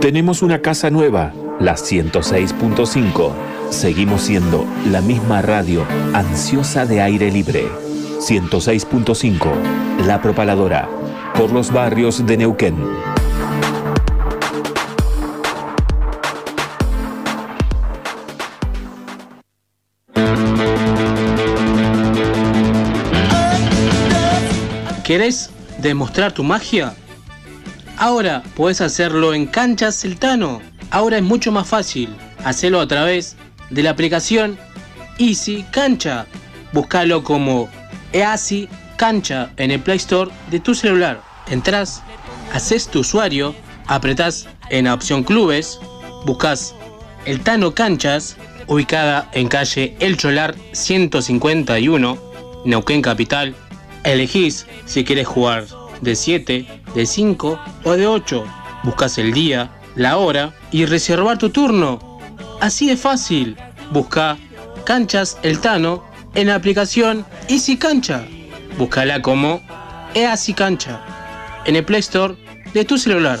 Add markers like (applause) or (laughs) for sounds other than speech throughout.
Tenemos una casa nueva, la 106.5. Seguimos siendo la misma radio, ansiosa de aire libre. 106.5, La Propaladora, por los barrios de Neuquén. ¿Querés demostrar tu magia? Ahora puedes hacerlo en Canchas Celtano. Ahora es mucho más fácil. Hacerlo a través de la aplicación Easy Cancha. Búscalo como EASY Cancha en el Play Store de tu celular. Entrás, haces tu usuario, apretás en la opción Clubes, buscas el Tano Canchas, ubicada en calle El Cholar 151, Neuquén Capital. Elegís si quieres jugar de 7, de 5 o de 8. Buscas el día, la hora y reservar tu turno. Así de fácil. Busca Canchas El Tano en la aplicación Easy Cancha. Búscala como Easy Cancha en el Play Store de tu celular.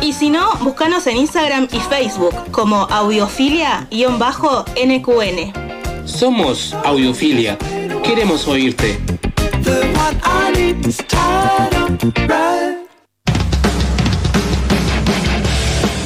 Y si no, búscanos en Instagram y Facebook como audiofilia-nqn. Somos Audiofilia. Queremos oírte.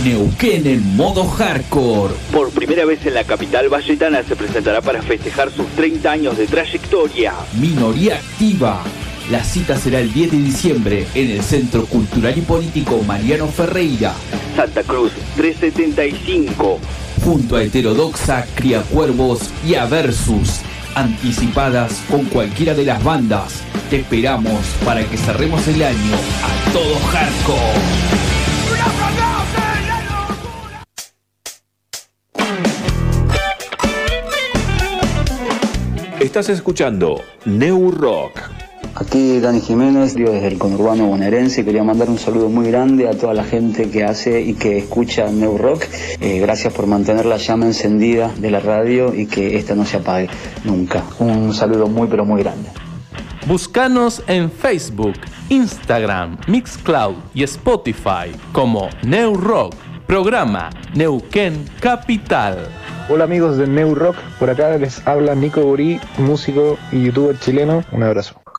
Neuquén en modo hardcore. Por primera vez en la capital valletana se presentará para festejar sus 30 años de trayectoria. Minoría activa. La cita será el 10 de diciembre en el Centro Cultural y Político Mariano Ferreira. Santa Cruz 375. Junto a Heterodoxa, Criacuervos y a Versus. Anticipadas con cualquiera de las bandas. Te esperamos para que cerremos el año a todo hardcore. Estás escuchando New Rock. Aquí Dani Jiménez, digo desde el conurbano bonaerense, quería mandar un saludo muy grande a toda la gente que hace y que escucha New Rock. Eh, gracias por mantener la llama encendida de la radio y que esta no se apague nunca. Un saludo muy pero muy grande. Búscanos en Facebook, Instagram, Mixcloud y Spotify como New Rock, programa Neuquén Capital. Hola amigos de New Rock, por acá les habla Nico Burí, músico y youtuber chileno. Un abrazo.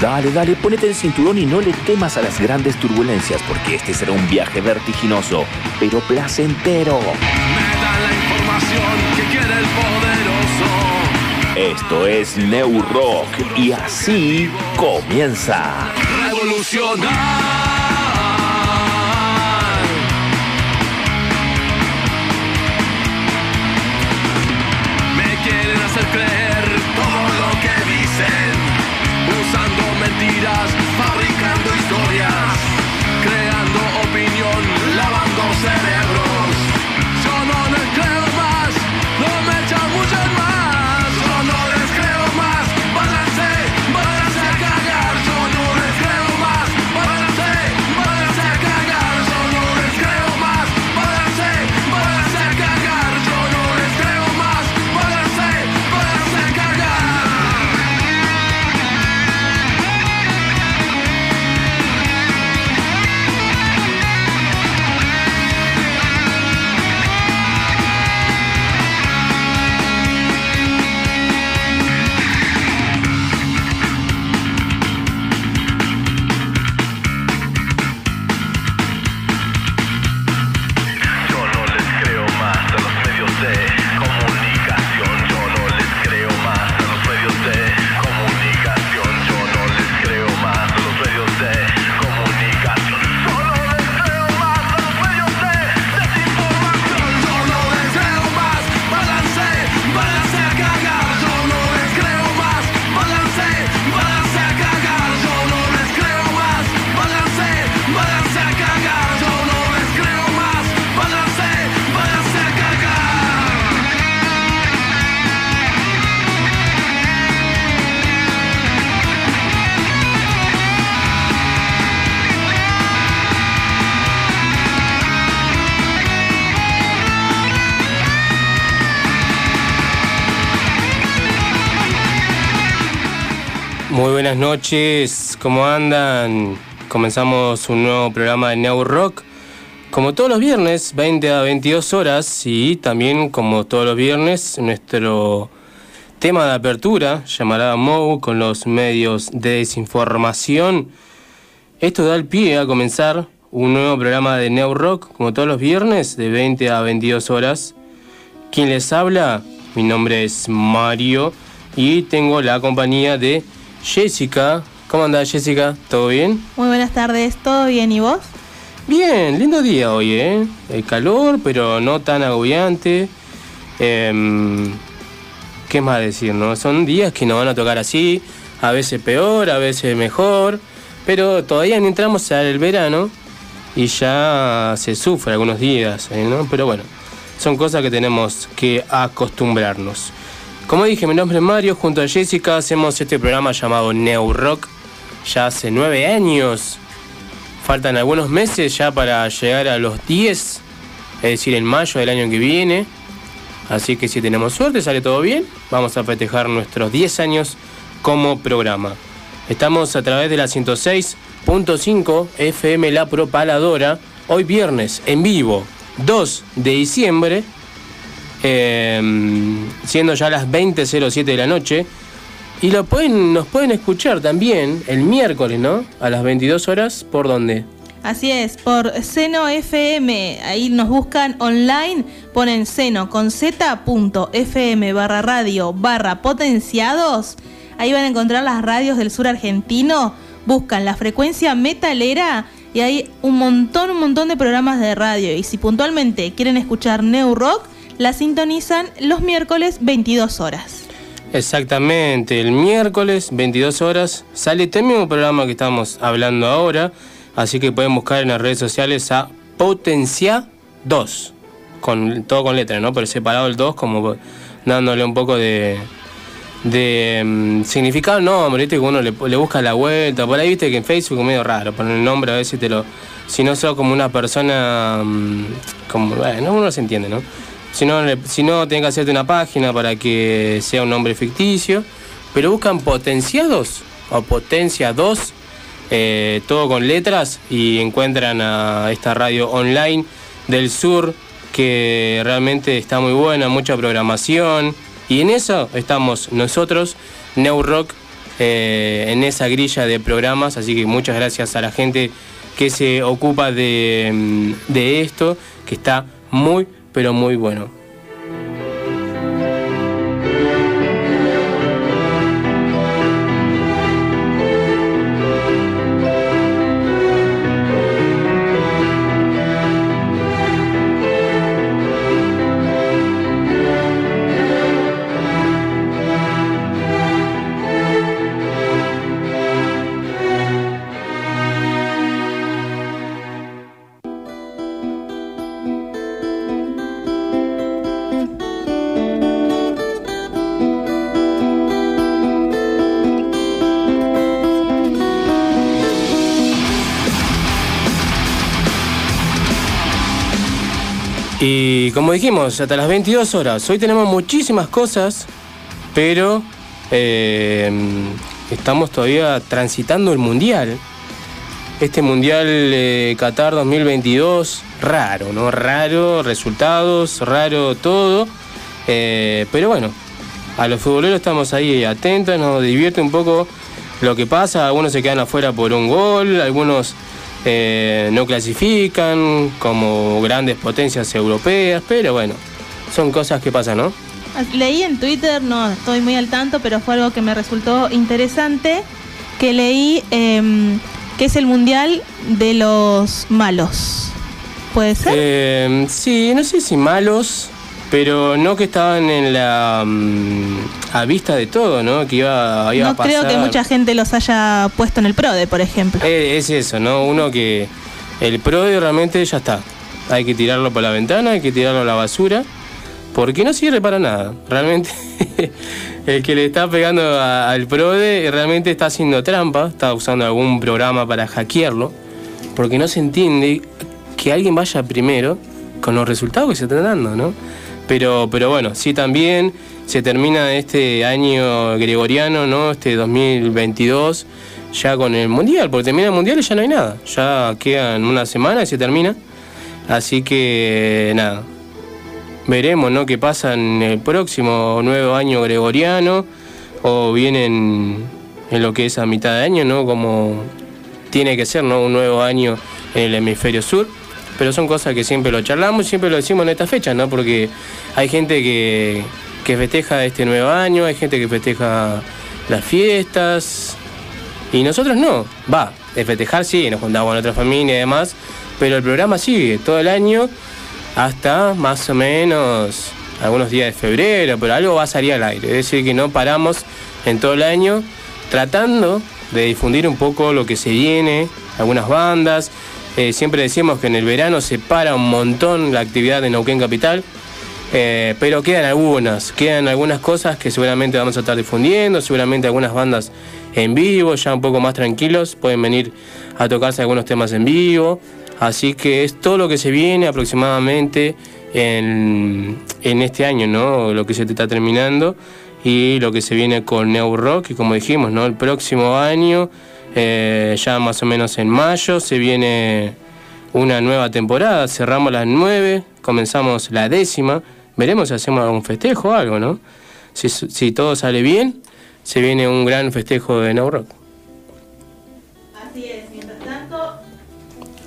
Dale, dale, ponete el cinturón y no le temas a las grandes turbulencias, porque este será un viaje vertiginoso, pero placentero. Me la información que quiere el poderoso. Esto es New Rock y así comienza. Revolucionar. Mentiras, buenas noches, ¿cómo andan? Comenzamos un nuevo programa de New Rock. Como todos los viernes, 20 a 22 horas, y también como todos los viernes, nuestro tema de apertura, llamará MOU, con los medios de desinformación. Esto da el pie a comenzar un nuevo programa de New Rock, como todos los viernes, de 20 a 22 horas. ¿Quién les habla? Mi nombre es Mario y tengo la compañía de Jessica. ¿Cómo anda Jessica? ¿Todo bien? Muy buenas tardes, ¿todo bien y vos? Bien, lindo día hoy, ¿eh? El calor, pero no tan agobiante. Em, ¿Qué más decir, no? Son días que nos van a tocar así, a veces peor, a veces mejor, pero todavía no entramos al verano y ya se sufre algunos días, ¿eh? ¿no? Pero bueno, son cosas que tenemos que acostumbrarnos. Como dije, mi nombre es Mario, junto a Jessica hacemos este programa llamado New Rock ya hace nueve años. Faltan algunos meses ya para llegar a los 10, es decir, en mayo del año que viene. Así que si tenemos suerte, sale todo bien, vamos a festejar nuestros 10 años como programa. Estamos a través de la 106.5 FM La Propaladora, hoy viernes, en vivo, 2 de diciembre, eh, siendo ya las 20.07 de la noche. Y lo pueden, nos pueden escuchar también el miércoles, ¿no? A las 22 horas, ¿por dónde? Así es, por Seno FM, ahí nos buscan online, ponen seno con z.fm barra radio barra potenciados, ahí van a encontrar las radios del sur argentino, buscan la frecuencia metalera y hay un montón, un montón de programas de radio y si puntualmente quieren escuchar New Rock, la sintonizan los miércoles 22 horas. Exactamente, el miércoles 22 horas sale este mismo programa que estamos hablando ahora, así que pueden buscar en las redes sociales a Potencia 2, con, todo con letra, ¿no? Pero separado el 2 como dándole un poco de, de mm, significado no, ¿viste? Que uno le, le busca la vuelta, por ahí viste que en Facebook es medio raro poner el nombre a veces te lo... Si no sos como una persona, mm, como, bueno, uno se entiende, ¿no? Si no, si no, tienen que hacerte una página para que sea un nombre ficticio. Pero buscan potenciados o potencia 2, eh, todo con letras, y encuentran a esta radio online del sur que realmente está muy buena, mucha programación. Y en eso estamos nosotros, New Rock, eh, en esa grilla de programas. Así que muchas gracias a la gente que se ocupa de, mm, de esto, que está muy, pero muy bueno. Y como dijimos, hasta las 22 horas. Hoy tenemos muchísimas cosas, pero eh, estamos todavía transitando el Mundial. Este Mundial eh, Qatar 2022, raro, ¿no? Raro, resultados, raro todo. Eh, pero bueno, a los futboleros estamos ahí atentos, nos divierte un poco lo que pasa. Algunos se quedan afuera por un gol, algunos eh, no clasifican como grandes potencias europeas, pero bueno, son cosas que pasan, ¿no? Leí en Twitter, no estoy muy al tanto, pero fue algo que me resultó interesante, que leí em, que es el mundial de los malos. ¿Puede ser? Eh, sí, no sé si malos, pero no que estaban en la mm, a vista de todo, ¿no? Que iba, iba a no pasar. creo que mucha gente los haya puesto en el PRODE, por ejemplo. Eh, es eso, ¿no? Uno que el PRODE realmente ya está. Hay que tirarlo por la ventana, hay que tirarlo a la basura, porque no sirve para nada. Realmente (laughs) el que le está pegando a- al PRODE realmente está haciendo trampa, está usando algún programa para hackearlo, porque no se entiende que alguien vaya primero con los resultados que se están dando, ¿no? Pero, pero bueno, sí también se termina este año gregoriano, ¿no? Este 2022, ya con el Mundial, porque termina el Mundial y ya no hay nada. Ya quedan una semana y se termina. Así que nada, veremos, ¿no? Qué pasa en el próximo nuevo año gregoriano o vienen en lo que es a mitad de año, ¿no? Como tiene que ser, ¿no? Un nuevo año en el hemisferio sur. Pero son cosas que siempre lo charlamos, siempre lo decimos en esta fecha, ¿no? Porque hay gente que, que festeja este nuevo año, hay gente que festeja las fiestas. Y nosotros no. Va, festejar sí, nos juntamos con otra familia y demás. Pero el programa sigue todo el año hasta más o menos algunos días de febrero, pero algo va a salir al aire. Es decir, que no paramos en todo el año tratando de difundir un poco lo que se viene, algunas bandas. Eh, siempre decimos que en el verano se para un montón la actividad de Neuquén Capital, eh, pero quedan algunas, quedan algunas cosas que seguramente vamos a estar difundiendo, seguramente algunas bandas en vivo, ya un poco más tranquilos, pueden venir a tocarse algunos temas en vivo. Así que es todo lo que se viene aproximadamente en, en este año, ¿no? Lo que se te está terminando y lo que se viene con New Rock y como dijimos, ¿no? El próximo año, eh, ya más o menos en mayo, se viene una nueva temporada, cerramos las nueve, comenzamos la décima, veremos si hacemos algún festejo o algo, ¿no? Si, todo sale bien, se viene un gran festejo de New Rock. Así es, mientras tanto...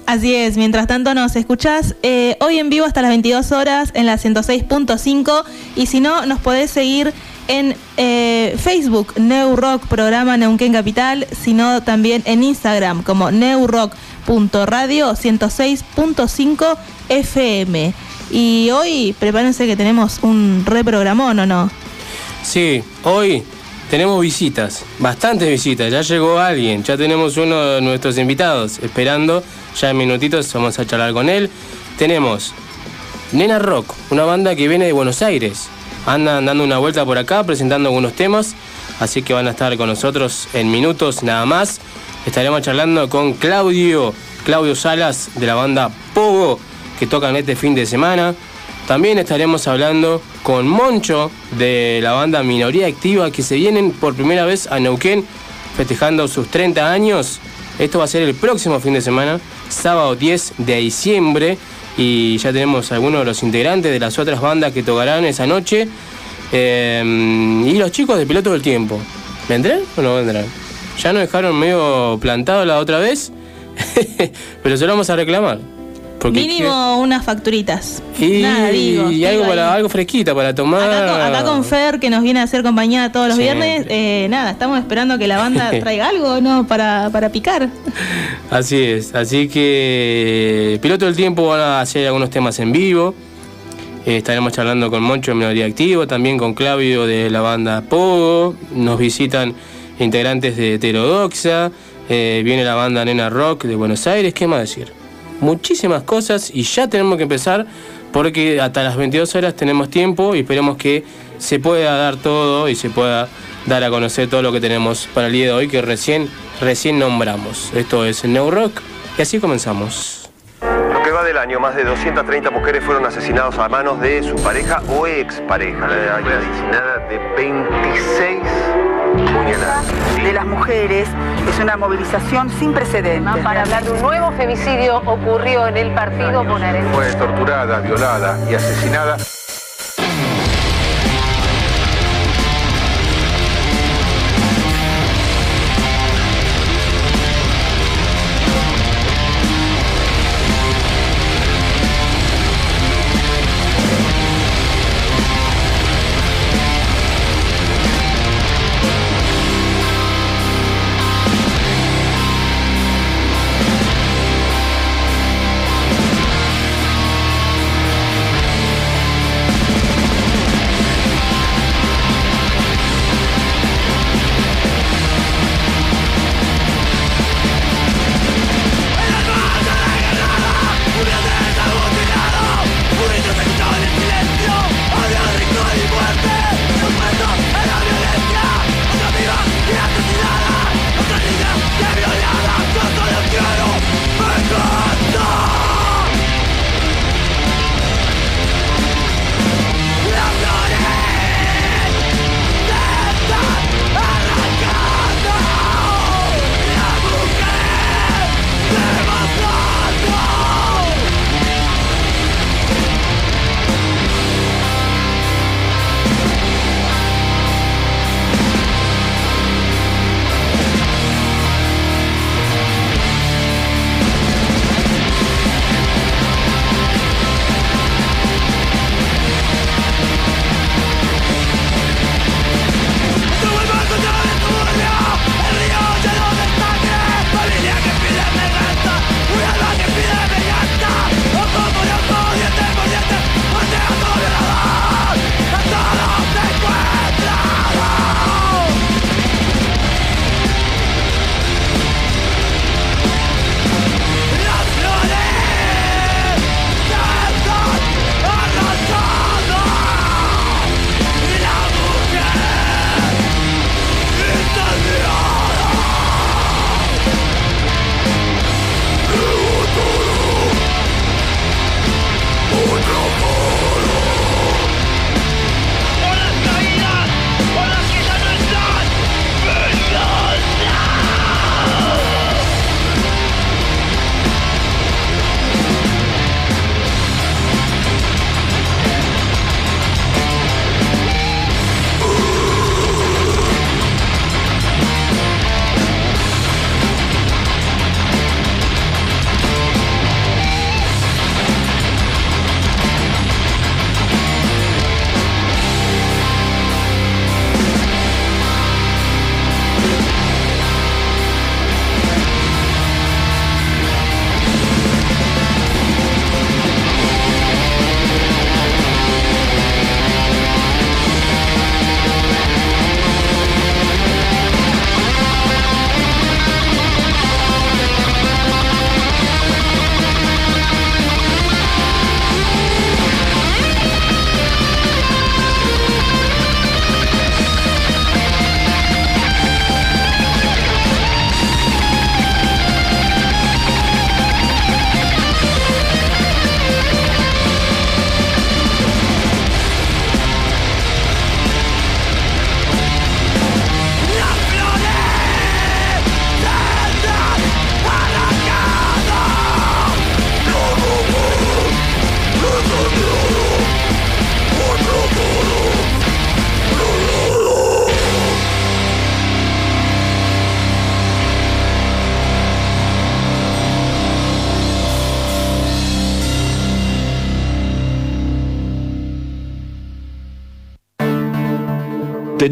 Así es, mientras tanto nos escuchás eh, hoy en vivo hasta las 22 horas en la 106.5 y si no nos podés seguir en eh, Facebook New Rock programa Neuquén Capital, sino también en Instagram como neurock.radio 106.5 FM. Y hoy prepárense que tenemos un reprogramón, ¿o no? Sí, hoy tenemos visitas, bastantes visitas. Ya llegó alguien, ya tenemos uno de nuestros invitados esperando. Ya en minutitos vamos a charlar con él. Tenemos Nena Rock, una banda que viene de Buenos Aires. Andan dando una vuelta por acá presentando algunos temas, así que van a estar con nosotros en minutos nada más. Estaremos charlando con Claudio, Claudio Salas de la banda Pogo, que tocan este fin de semana. También estaremos hablando con Moncho de la banda Minoría Activa, que se vienen por primera vez a Neuquén festejando sus 30 años. Esto va a ser el próximo fin de semana, sábado 10 de diciembre y ya tenemos algunos de los integrantes de las otras bandas que tocarán esa noche. Eh, y los chicos de Piloto del Tiempo. ¿Vendrán o no vendrán? Ya nos dejaron medio plantado la otra vez, (laughs) pero se lo vamos a reclamar. Porque Mínimo unas facturitas. y, Nada, digo. y digo algo, para, algo fresquita para tomar. Acá con, acá con Fer, que nos viene a hacer compañía todos los Siempre. viernes, eh, nada, estamos esperando que la banda (laughs) traiga algo, ¿no? Para, para picar. (laughs) Así es, así que Piloto del Tiempo van a hacer algunos temas en vivo. Eh, estaremos charlando con Moncho de Melodía Activo, también con Claudio de la banda Pogo. Nos visitan integrantes de Heterodoxa. eh, viene la banda Nena Rock de Buenos Aires. ¿Qué más decir? Muchísimas cosas y ya tenemos que empezar porque hasta las 22 horas tenemos tiempo y esperemos que se pueda dar todo y se pueda dar a conocer todo lo que tenemos para el día de hoy que recién, recién nombramos. Esto es New Rock y así comenzamos. Lo que va del año, más de 230 mujeres fueron asesinadas a manos de su pareja o expareja. Una asesinada de 26 de las mujeres es una movilización sin precedentes. Para hablar de un nuevo femicidio ocurrió en el partido bonaerense. Fue torturada, violada y asesinada.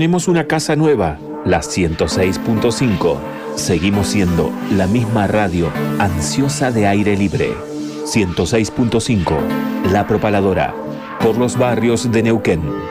Tenemos una casa nueva, la 106.5. Seguimos siendo la misma radio ansiosa de aire libre. 106.5, La Propaladora, por los barrios de Neuquén.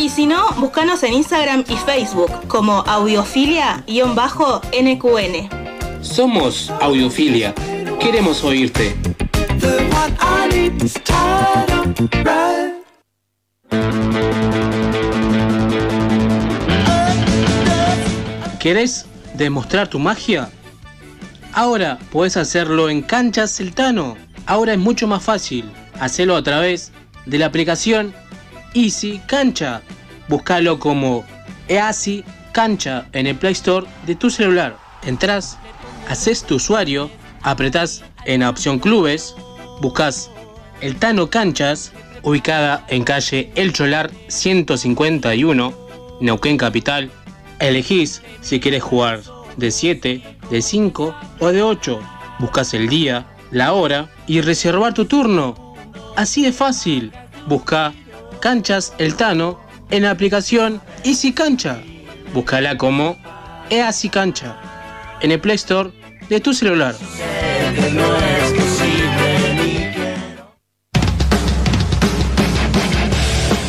Y si no, búscanos en Instagram y Facebook como audiofilia-nqn. Somos Audiofilia. Queremos oírte. ¿Querés demostrar tu magia? Ahora podés hacerlo en Canchas Celtano. Ahora es mucho más fácil. Hacelo a través de la aplicación Easy Cancha. Búscalo como Easy Cancha en el Play Store de tu celular. Entrás, haces tu usuario, apretás en la opción Clubes, buscas el Tano Canchas, ubicada en calle El Cholar 151, Neuquén Capital. Elegís si quieres jugar de 7, de 5 o de 8. Buscas el día, la hora y reservar tu turno. Así de fácil. Busca Canchas El Tano en la aplicación Easy Cancha. Búscala como Easy Cancha en el Play Store de tu celular.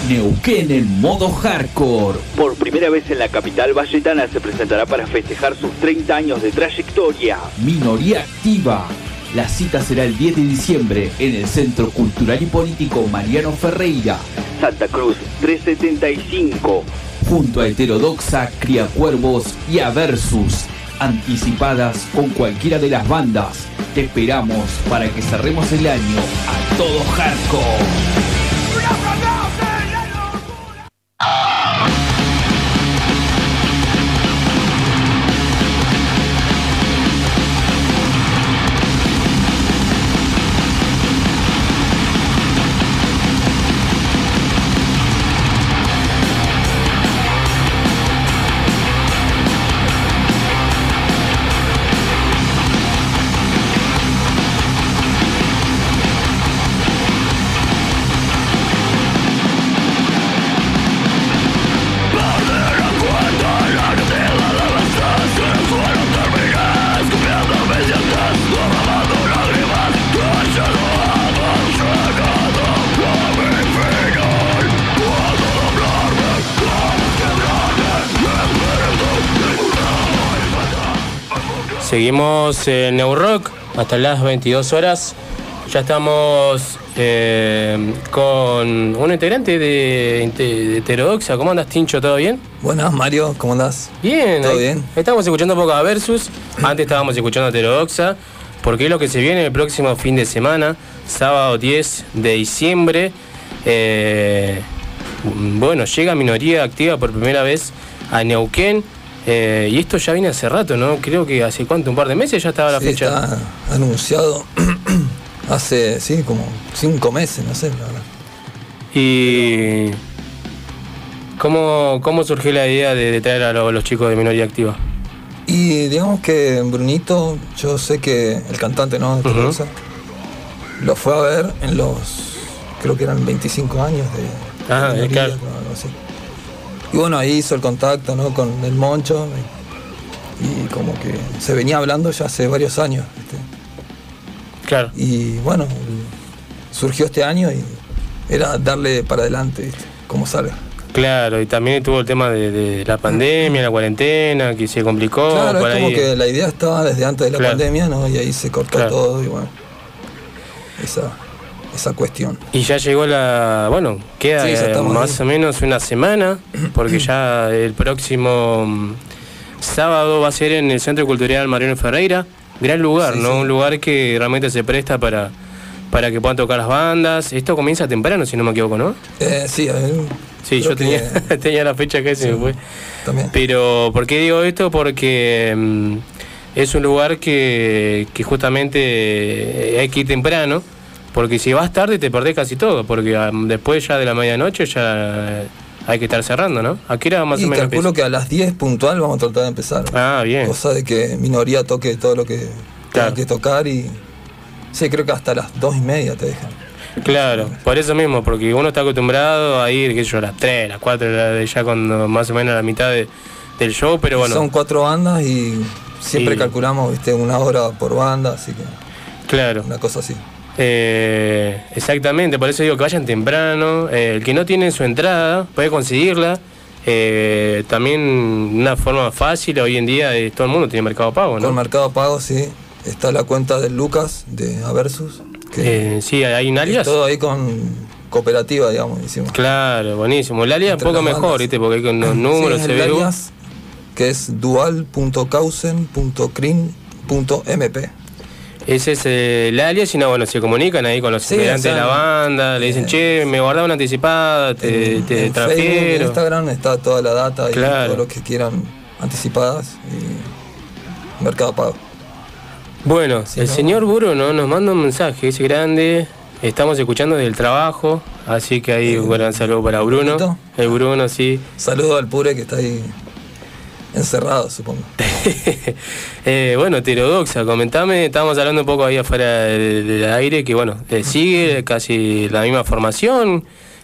Neuquén en modo hardcore. Por primera vez en la capital valletana se presentará para festejar sus 30 años de trayectoria. Minoría activa. La cita será el 10 de diciembre en el Centro Cultural y Político Mariano Ferreira. Santa Cruz 375. Junto a Heterodoxa, Criacuervos y a Versus. Anticipadas con cualquiera de las bandas. Te esperamos para que cerremos el año a todo hardcore. Seguimos en Neurock hasta las 22 horas. Ya estamos eh, con un integrante de, de Heterodoxa. ¿Cómo andas, Tincho? ¿Todo bien? Buenas, Mario, ¿cómo andás? Bien. ¿Todo ahí- bien? Estamos escuchando un poco a Versus. Antes estábamos escuchando Heterodoxa. Porque es lo que se viene el próximo fin de semana, sábado 10 de diciembre. Eh, bueno, llega Minoría Activa por primera vez a Neuquén. Eh, y esto ya viene hace rato, ¿no? Creo que hace cuánto, un par de meses ya estaba la Sí, fecha. está anunciado (clears throat) hace, sí, como cinco meses, no sé, la verdad. Y. ¿Cómo, cómo surgió la idea de, de traer a lo- los chicos de minoría activa? Y digamos que Brunito, yo sé que el cantante, ¿no? De Tolosa, lo fue a ver en los, creo que eran 25 años de Ah, minoría, claro. creo, algo así. Y bueno, ahí hizo el contacto, ¿no? Con el Moncho. Y, y como que se venía hablando ya hace varios años. ¿viste? Claro. Y bueno, surgió este año y era darle para adelante, ¿viste? como salga. Claro, y también tuvo el tema de, de la pandemia, la cuarentena, que se complicó. claro, por es como ahí. que la idea estaba desde antes de la Claro. pandemia, ¿no? Y ahí se cortó Claro. todo y bueno. Esa, esa cuestión. Y ya llegó la. Bueno, queda Sí, eh, más ahí. o menos una semana, (clears throat) porque ya el próximo mm, sábado va a ser en el Centro Cultural Mariano Ferreira, gran lugar, ¿no? Un lugar que realmente se presta para, para que puedan tocar las bandas. Esto comienza temprano, si no me equivoco, ¿no? Eh, sí, Sí, yo tenía, (laughs) tenía la fecha que se me fue. también. Pero, ¿por qué digo esto? Porque mm, es un lugar que, que justamente hay que ir temprano, porque si vas tarde te perdés casi todo, porque ah, después ya de la medianoche ya hay que estar cerrando, ¿no? ¿A qué hora más y o menos calculo empieza? que a las 10 puntual vamos a tratar de empezar. Ah, bien. Cosa de que minoría toque todo lo que tenga que tocar y. Sí, creo que hasta las 2 y media te dejan. Claro, por eso mismo, porque uno está acostumbrado a ir, qué sé yo, a las 3, las 4, ya cuando más o menos a la mitad de- del show, pero bueno. Son cuatro bandas y siempre Y- calculamos viste una hora por banda, así que Claro. una cosa así. Eh, exactamente, por eso digo que vayan temprano. Eh, el que no tiene su entrada puede conseguirla. Eh, también una forma fácil hoy en día eh, todo el mundo tiene mercado pago, Con ¿no? Mercado Pago, sí. Está la cuenta de Lucas de Aversus. Que sí, hay un alias. Todo ahí con cooperativa, digamos, hicimos. Claro, buenísimo. El alias un poco mejor. ¿viste? Porque hay con los números, Sí, CBU. alias, que es dual.causen.crin.mp. Ese es eh, el alias y no, bueno, se comunican ahí con los Sí, integrantes o sea, de la banda, le dicen, che, me guardaba una anticipada, te, te En Facebook, en. Instagram está toda la data y Claro. todo lo que quieran anticipadas y Mercado Pago. Bueno, el no- señor Bruno nos manda un mensaje, es grande. Estamos escuchando del trabajo, así que ahí un gran saludo para Bruno. El Bruno, sí. Saludo al Pure que está ahí encerrado, supongo. (laughs) Eh, bueno, heterodoxa, comentame, estábamos hablando un poco ahí afuera del, del aire, que bueno, eh, sigue casi la misma formación.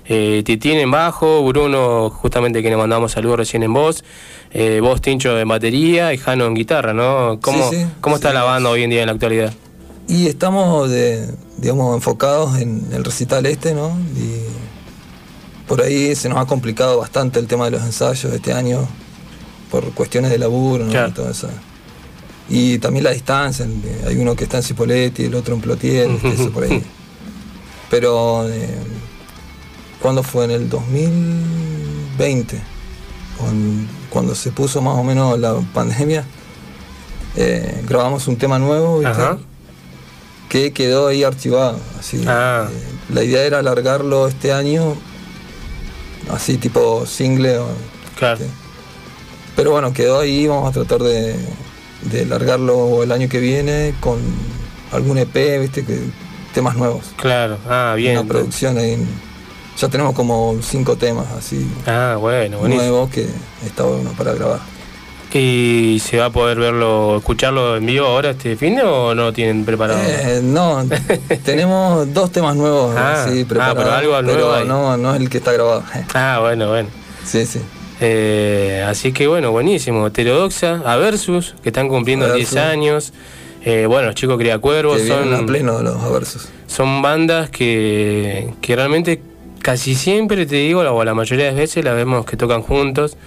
Eh, Titín en bajo, Bruno, justamente que le mandamos saludos recién en voz, eh, vos Tincho en batería y Jano en guitarra, ¿no? ¿Cómo, Sí, sí, cómo está la banda hoy en día en la actualidad? Y estamos, de, digamos, enfocados en el recital este, ¿no? Y por ahí se nos ha complicado bastante el tema de los ensayos este año, por cuestiones de laburo, ¿no? Y todo eso. Y también la distancia, hay uno que está en Cipoletti, el otro en Plotier, ¿viste? eso por ahí. (laughs) Pero, eh, ¿cuándo fue? En el 2020, cuando, se puso más o menos la pandemia, eh, grabamos un tema nuevo, ¿viste? Que quedó ahí archivado. Así. Ah. Eh, la idea era alargarlo este año, así tipo single. Claro. Pero bueno, quedó ahí, vamos a tratar de, de largarlo el año que viene con algún EP, viste, que temas nuevos. Claro, ah, bien. Una producción ahí. ya tenemos como cinco temas así Ah, bueno, buenísimo. nuevos que está bueno para grabar. ¿Y se va a poder verlo, escucharlo en vivo ahora este fin de o no tienen preparado? Eh, no, (laughs) tenemos dos temas nuevos Ah, así ah, preparados, pero algo nuevo hay. no, no es el que está grabado. Ah, bueno, bueno. Sí, sí. Eh, así que bueno, buenísimo. Heterodoxa, a Versus, que están cumpliendo Aversus. 10 años. Eh, bueno, los chicos Cría Cuervos son, a pleno los Aversus. son bandas que, que realmente casi siempre, te digo, o la mayoría de las veces las vemos que tocan juntos.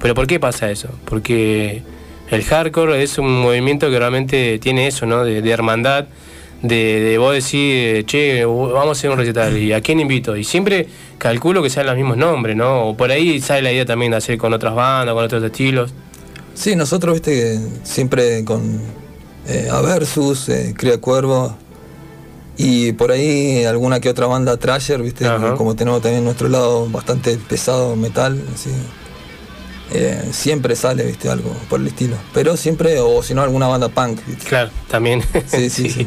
Pero ¿por qué pasa eso? Porque el hardcore es un movimiento que realmente tiene eso, ¿no? De, de hermandad, de, de vos decir, che, vamos a hacer un recital, ¿y a quién invito? Y siempre calculo que sean los mismos nombres, ¿no? O por ahí sale la idea también de hacer con otras bandas, con otros estilos. Sí, nosotros, viste, siempre con eh, Aversus, eh, Cría Cuervo y por ahí alguna que otra banda Trasher, viste, Ajá. como tenemos también nuestro lado bastante pesado metal, así. eh, siempre sale, viste, algo por el estilo. Pero siempre, o si no, alguna banda punk, viste. Claro, también. Sí, (laughs) sí, sí.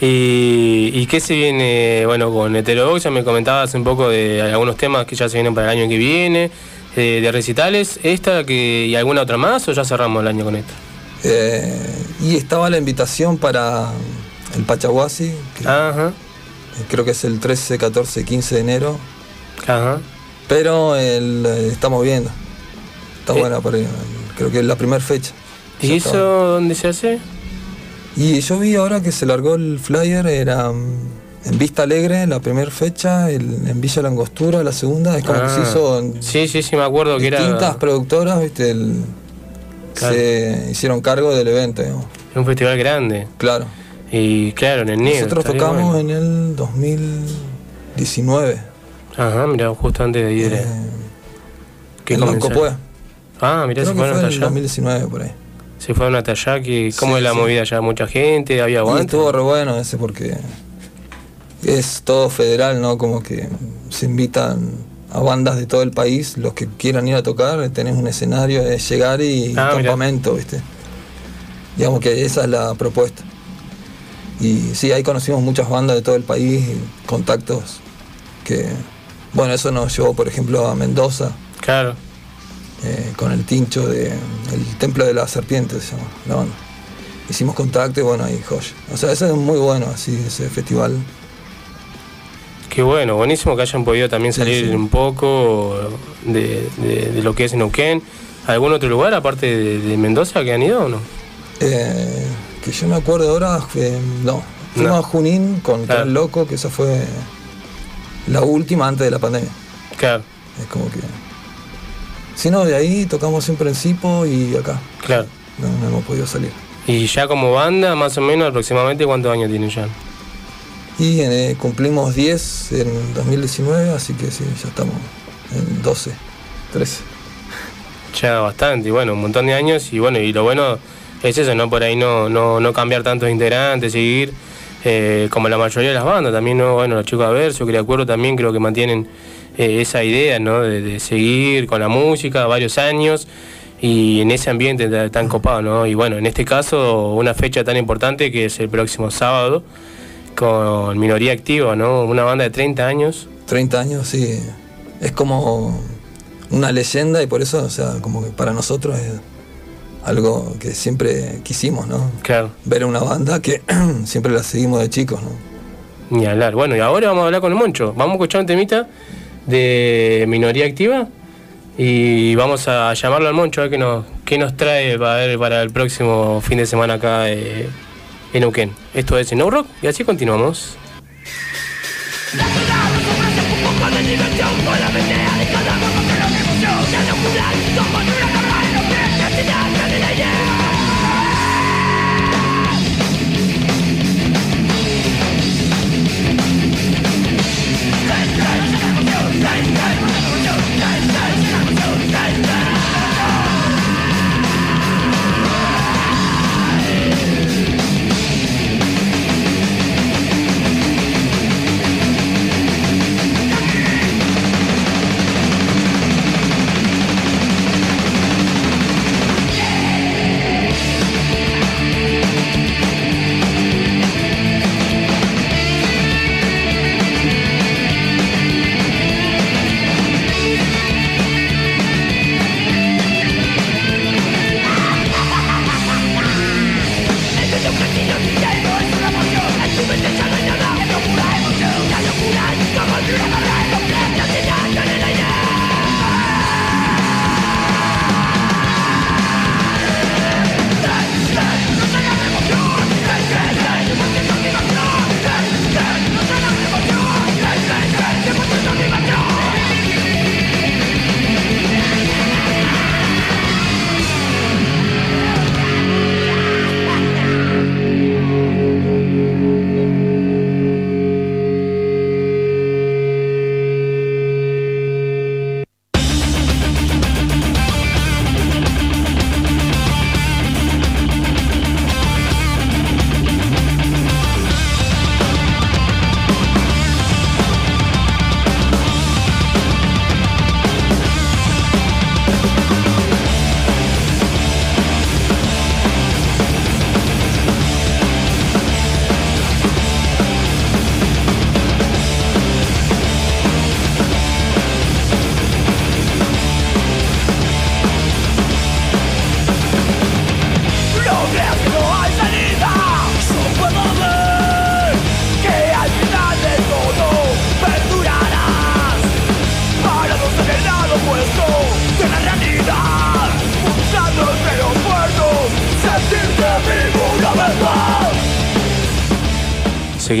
¿Y, y qué se viene, bueno, con Heterodoxa? Me comentabas un poco de algunos temas que ya se vienen para el año que viene, eh, de recitales, esta que, y alguna otra más, o ya cerramos el año con esta? Eh, y estaba la invitación para el Pachahuasi, que- eh, creo que es el 13, 14, 15 de enero. Ajá. Pero el, estamos viendo. Está Eh. buena, para ir, creo que es la primera fecha. ¿Y eso está. dónde se hace? Y yo vi ahora que se largó el flyer, era mm, en Vista Alegre la primera fecha, el- en Villa Langostura la segunda, es como que se Ah. hizo en Sí, sí, sí, me acuerdo que distintas era productoras, viste, el- Claro. se hicieron cargo del evento. digamos. un festival grande. Claro. Y claro, en el negro. Nosotros tocamos bueno. en el 2019. Ajá, mira, justo antes de ir. ¿Qué en? Loncopué. Ah, mirá, Creo se fueron fue hasta en el allá. 2019 por ahí. Se fueron hasta allá, que, ¿cómo Sí, es la sí. movida allá? ¿Mucha gente? ¿Había Y aguante? estuvo re bueno ese porque es todo federal, ¿no? Como que se invitan a bandas de todo el país, los que quieran ir a tocar, tenés un escenario, es llegar y Ah, campamento, ¿viste? Digamos que esa es la propuesta. Y sí, ahí conocimos muchas bandas de todo el país, y contactos que, bueno, eso nos llevó, por ejemplo, a Mendoza. Claro. Eh, con el tincho de el Templo de la Serpiente se llama la banda. Hicimos contacto y bueno, ahí joya. O sea, eso es muy bueno, así, ese festival. Qué bueno, buenísimo que hayan podido también salir un poco de, de- de lo que es Neuquén. ¿Algún otro lugar aparte de, de Mendoza que han ido o no? Eh, que yo me acuerdo ahora, eh, no. Fuimos No. a Junín con Claro. Tren Loco, que esa fue la última antes de la pandemia. Claro. Es como que. Si no, de ahí tocamos siempre en Cipo y acá. Claro. No, no hemos podido salir. Y ya como banda, más o menos aproximadamente, ¿cuántos años tienen ya? Y eh, cumplimos 10 en 2019, así que sí, ya estamos en 12, 13. Ya bastante, y bueno, un montón de años y bueno, y lo bueno es eso, ¿no? Por ahí no, no, no cambiar tantos integrantes, seguir eh, como la mayoría de las bandas, también, ¿no? Bueno, los chicos de Verso, que de acuerdo también creo que mantienen eh, esa idea, ¿no? De, de seguir con la música varios años y en ese ambiente tan- tan copado, ¿no? Y bueno, en este caso, una fecha tan importante que es el próximo sábado con Minoría Activa, ¿no? Una banda de 30 años. 30 años, sí. Es como una leyenda y por eso, o sea, como que para nosotros es algo que siempre quisimos, ¿no? Claro. Ver una banda que (clears throat) siempre la seguimos de chicos, ¿no? Ni hablar. Bueno, y ahora vamos a hablar con el Moncho. Vamos a escuchar un temita de minoría activa y vamos a llamarlo al Moncho a ver qué nos, qué nos trae para, ver para el próximo fin de semana acá eh, en Neuquén. Esto es No Rock y así continuamos.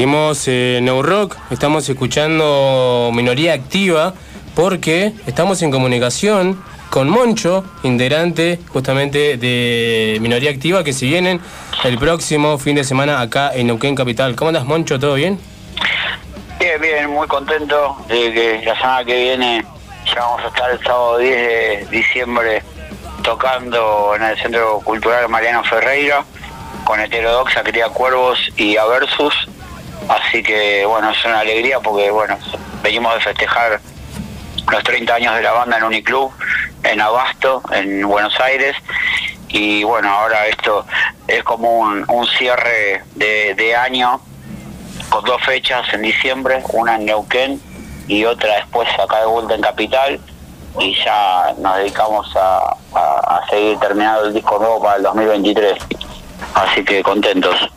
Seguimos en No Rock, estamos escuchando Minoría Activa porque estamos en comunicación con Moncho, integrante justamente de Minoría Activa, que se vienen el próximo fin de semana acá en Neuquén Capital. ¿Cómo andas, Moncho? ¿Todo bien? Bien, bien, muy contento de que la semana que viene ya vamos a estar el sábado 10 de diciembre tocando en el Centro Cultural Mariano Ferreira con Heterodoxa, Cría Cuervos y Aversus. Así que bueno, es una alegría porque bueno, venimos de festejar los 30 años de la banda en Uniclub, en Abasto, en Buenos Aires. Y bueno, ahora esto es como un, un cierre de, de año con dos fechas en diciembre, una en Neuquén y otra después acá de vuelta en Capital. Y ya nos dedicamos a, a- a seguir terminando el disco nuevo para el 2023. Así que contentos.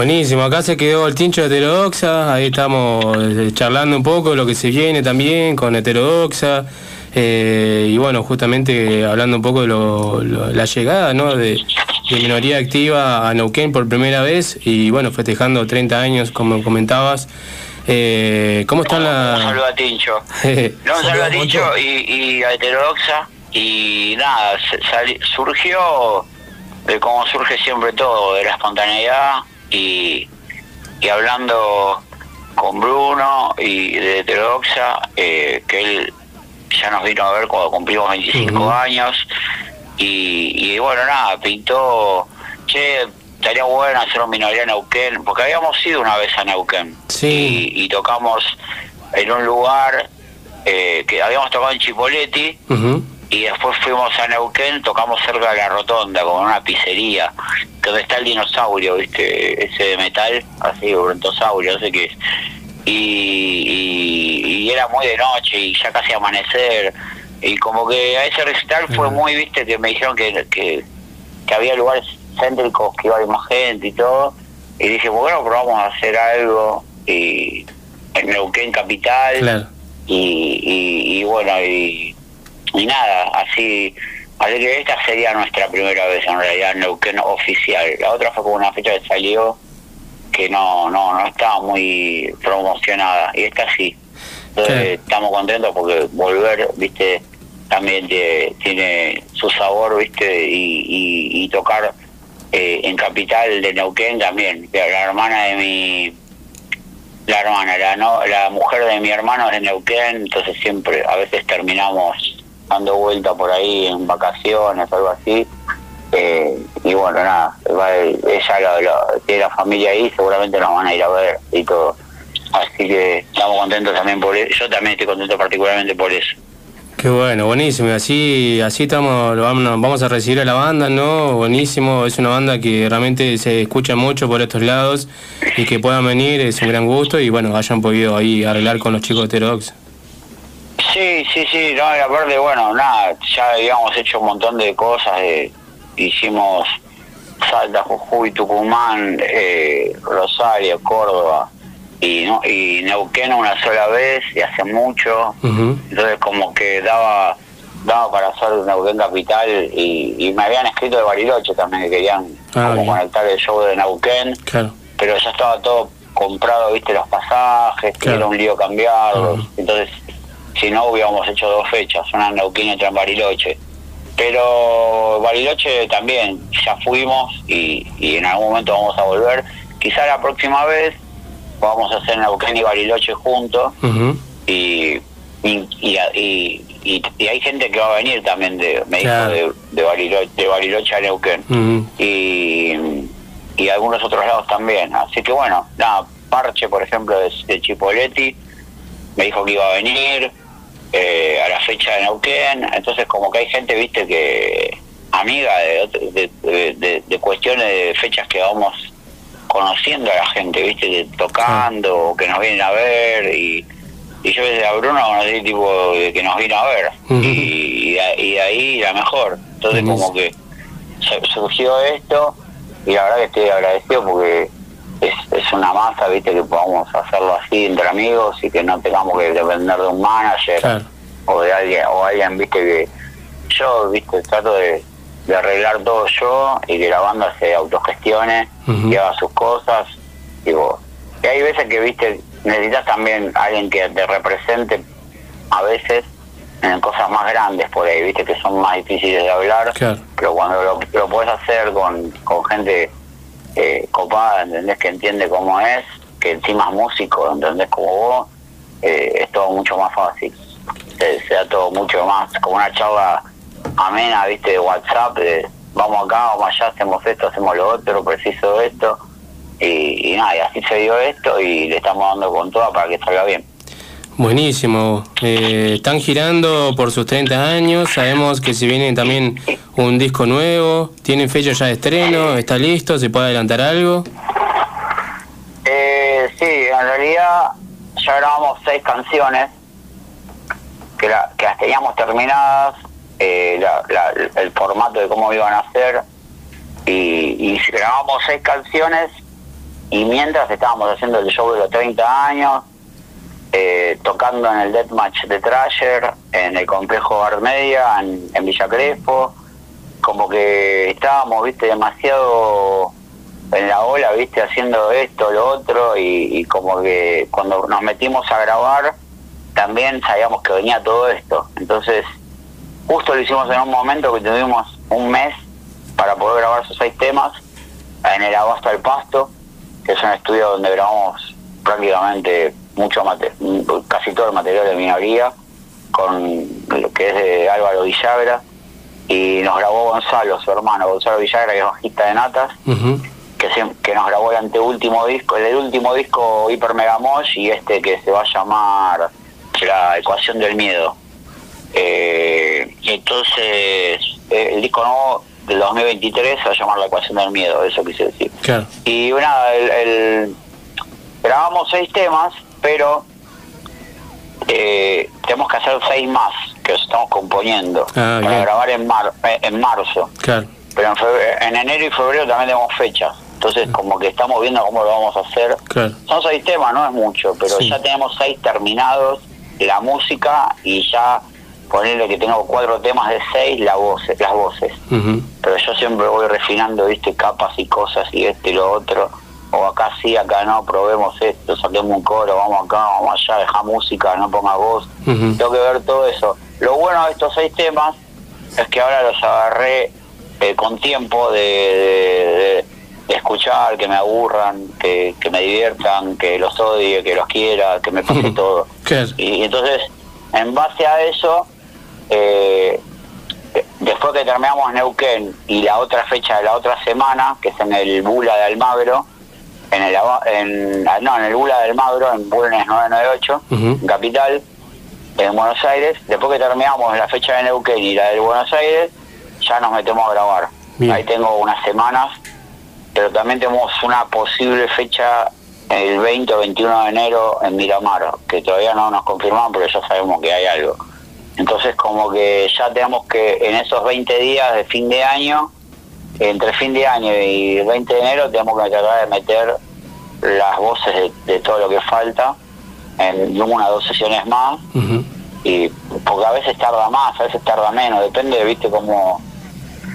Buenísimo, acá se quedó el tincho de heterodoxa, ahí estamos eh, charlando un poco de lo que se viene también con heterodoxa. eh, y bueno, justamente hablando un poco de lo- lo- la llegada ¿no? de, de minoría activa a Neuquén por primera vez y bueno, festejando 30 años, como comentabas. Eh, ¿Cómo están Un la...? saludo a Tincho. (laughs) No, un saludo a Tincho y, y a Heterodoxa. Y nada, surgió de cómo surge siempre todo, de la espontaneidad y, y hablando con Bruno y de Heterodoxa, eh, que él ya nos vino a ver cuando cumplimos 25 años. Y, y bueno, nada, pintó, che, estaría bueno hacer un minoría en Neuquén, porque habíamos ido una vez a Neuquén Sí. y, y tocamos en un lugar eh, que habíamos tocado en Chipoleti Ujú. Y después fuimos a Neuquén, tocamos cerca de la rotonda, como en una pizzería, donde está el dinosaurio, ¿viste? Ese de metal, así, brontosaurio, no sé qué es. Y, y- y era muy de noche y ya casi amanecer. Y como que a ese recital fue muy, viste, que me dijeron que, que, que había lugares céntricos que iba a haber más gente y todo. Y dije, bueno, probamos a hacer algo y en Neuquén Capital Claro. y, y, y bueno, y, y nada, así, así que esta sería nuestra primera vez en realidad en Neuquén oficial. La otra fue como una fecha que salió que no, no, no estaba muy promocionada y esta sí. Entonces estamos contentos porque volver, viste, también te- tiene su sabor, viste, y, y, y tocar eh, en capital de Neuquén también. La hermana de mi la hermana, la, no, la mujer de mi hermano es de Neuquén, entonces siempre, a veces terminamos dando vuelta por ahí en vacaciones algo así. Eh, y bueno, nada, ella lo- lo- tiene la familia ahí, seguramente nos van a ir a ver y todo. Así que estamos contentos también por eso. Yo también estoy contento particularmente por eso. Qué bueno, buenísimo. Así, así estamos, vamos, a recibir a la banda, ¿no? Buenísimo. Es una banda que realmente se escucha mucho por estos lados y que puedan venir es un gran gusto y bueno, hayan podido ahí arreglar con los chicos de Heterodox. Sí, sí, sí, no, y aparte, bueno, nada, ya habíamos hecho un montón de cosas, eh, hicimos Salta, Jujuy, Tucumán, eh, Rosario, Córdoba y, no, y Neuquén una sola vez y hace mucho, entonces como que daba daba para hacer Neuquén Capital y, y me habían escrito de Bariloche también que querían Ah, como conectar el show de Neuquén, Claro. pero ya estaba todo comprado, viste, los pasajes, que Claro. era un lío cambiarlos, entonces si no hubiéramos hecho dos fechas, una en Neuquén y otra en Bariloche. Pero Bariloche también, ya fuimos y, y en algún momento vamos a volver. Quizá la próxima vez vamos a hacer Neuquén y Bariloche juntos y, y, y, y- y- y hay gente que va a venir también, de, me Claro. dijo, de, de, Bariloche, de Bariloche a Neuquén y, y algunos otros lados también. Así que bueno, nada, Parche, por ejemplo, de, de Chipoletti, me dijo que iba a venir eh, a la fecha de Neuquén. Entonces, como que hay gente, viste, que amiga de, de, de- de- de cuestiones de fechas que vamos conociendo a la gente, viste, que tocando, o que nos vienen a ver. Y, y yo desde a Bruno conocí, tipo, de que nos vino a ver. y, y y de ahí la mejor. Entonces, como que su- surgió esto y la verdad que estoy agradecido porque es, es una masa, viste, que podamos hacerlo así entre amigos y que no tengamos que depender de un manager o de alguien, o alguien, viste, que yo, viste, trato de, de arreglar todo yo y que la banda se autogestione y haga sus cosas. Digo, y hay veces que, viste, necesitas también alguien que te represente a veces en cosas más grandes por ahí, viste, que son más difíciles de hablar Claro. pero cuando lo, lo puedes hacer con, con gente eh, copada, ¿entendés? Que entiende cómo es, que encima es músico, ¿entendés? Como vos, eh, es todo mucho más fácil. Se, se da todo mucho más, como una charla amena, viste, de WhatsApp, de vamos acá, vamos allá, hacemos esto, hacemos lo otro, preciso esto. Y, y nada, y así se dio esto y le estamos dando con toda para que salga bien. Buenísimo. Eh, están girando por sus 30 años. Sabemos que si viene también un disco nuevo, tienen fecha ya de estreno, está listo, se puede adelantar algo. Eh, sí, en realidad ya grabamos seis canciones que, la- que las teníamos terminadas, eh, la- la- el formato de cómo iban a ser, y, grabamos seis canciones y mientras estábamos haciendo el show de los 30 años, eh, tocando en el Deathmatch de Trasher, en el complejo Art Media, en, Villa Crespo, como que estábamos, viste, demasiado en la ola, viste, haciendo esto, lo otro, y, y como que cuando nos metimos a grabar, también sabíamos que venía todo esto. Entonces, justo lo hicimos en un momento que tuvimos un mes para poder grabar esos seis temas en el Abasto al Pasto, que es un estudio donde grabamos prácticamente mucho mate- casi todo el material de minoría, con lo que es de Álvaro Villagra, y nos grabó Gonzalo, su hermano, Gonzalo Villagra, que es bajista de Natas, que, que nos grabó el anteúltimo disco, el último disco Hiper Mega Mosh y este que se va a llamar La Ecuación del Miedo. Eh, entonces, eh, el disco nuevo del 2023 se va a llamar La Ecuación del Miedo, eso quise decir. Claro. Y nada, el, el- grabamos seis temas, pero eh, tenemos que hacer seis más que estamos componiendo Ah, para grabar en, mar- eh, en marzo. Claro. Pero en, febrero- en enero y febrero también tenemos fechas. Entonces, como que estamos viendo cómo lo vamos a hacer. Claro. Son seis temas, no es mucho, pero Sí. ya tenemos seis terminados, la música, y ya ponerle que tengo cuatro temas de seis, la voce, las voces. Pero yo siempre voy refinando, viste, capas y cosas y este y lo otro. O acá sí, acá no, probemos esto, saquemos un coro, vamos acá, vamos allá, deja música, no ponga voz. Tengo que ver todo eso. Lo bueno de estos seis temas es que ahora los agarré eh, con tiempo de, de- de escuchar, que me aburran, que, que me diviertan, que los odie, que los quiera, que me pase todo. Claro. Y entonces, en base a eso, eh, después que terminamos Neuquén y la otra fecha de la otra semana, que es en el Bula de Almagro, en el, en, ah, no, en el Bula de Almagro, en Bulnes 998, Ujú. en Capital, en Buenos Aires, después que terminamos la fecha de Neuquén y la de Buenos Aires, ya nos metemos a grabar. Bien. Ahí tengo unas semanas, pero también tenemos una posible fecha el 20 o 21 de enero en Miramar, que todavía no nos confirman, pero ya sabemos que hay algo. Entonces como que ya tenemos que en esos 20 días de fin de año, entre fin de año y el 20 de enero, tenemos que tratar de meter las voces de, de todo lo que falta en una o dos sesiones más y porque a veces tarda más, a veces tarda menos, depende, viste, como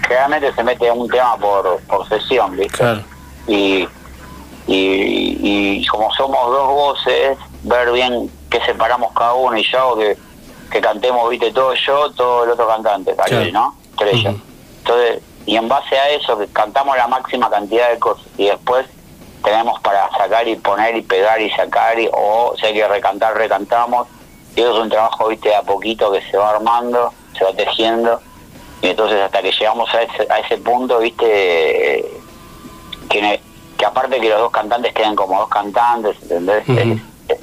generalmente se mete un tema por, por sesión, viste, Claro. y, y, y como somos dos voces, ver bien qué separamos cada uno y yo hago que, que cantemos, viste, todo yo, todo el otro cantante, Claro. ¿no? Ellas. Entonces, y en base a eso, que cantamos la máxima cantidad de cosas y después tenemos para sacar y poner y pegar y sacar, y, o si hay que recantar, recantamos. Y eso es un trabajo, viste, a poquito que se va armando, se va tejiendo. Y entonces hasta que llegamos a ese, a ese punto, viste, que, aparte que los dos cantantes queden como dos cantantes, ¿entendés?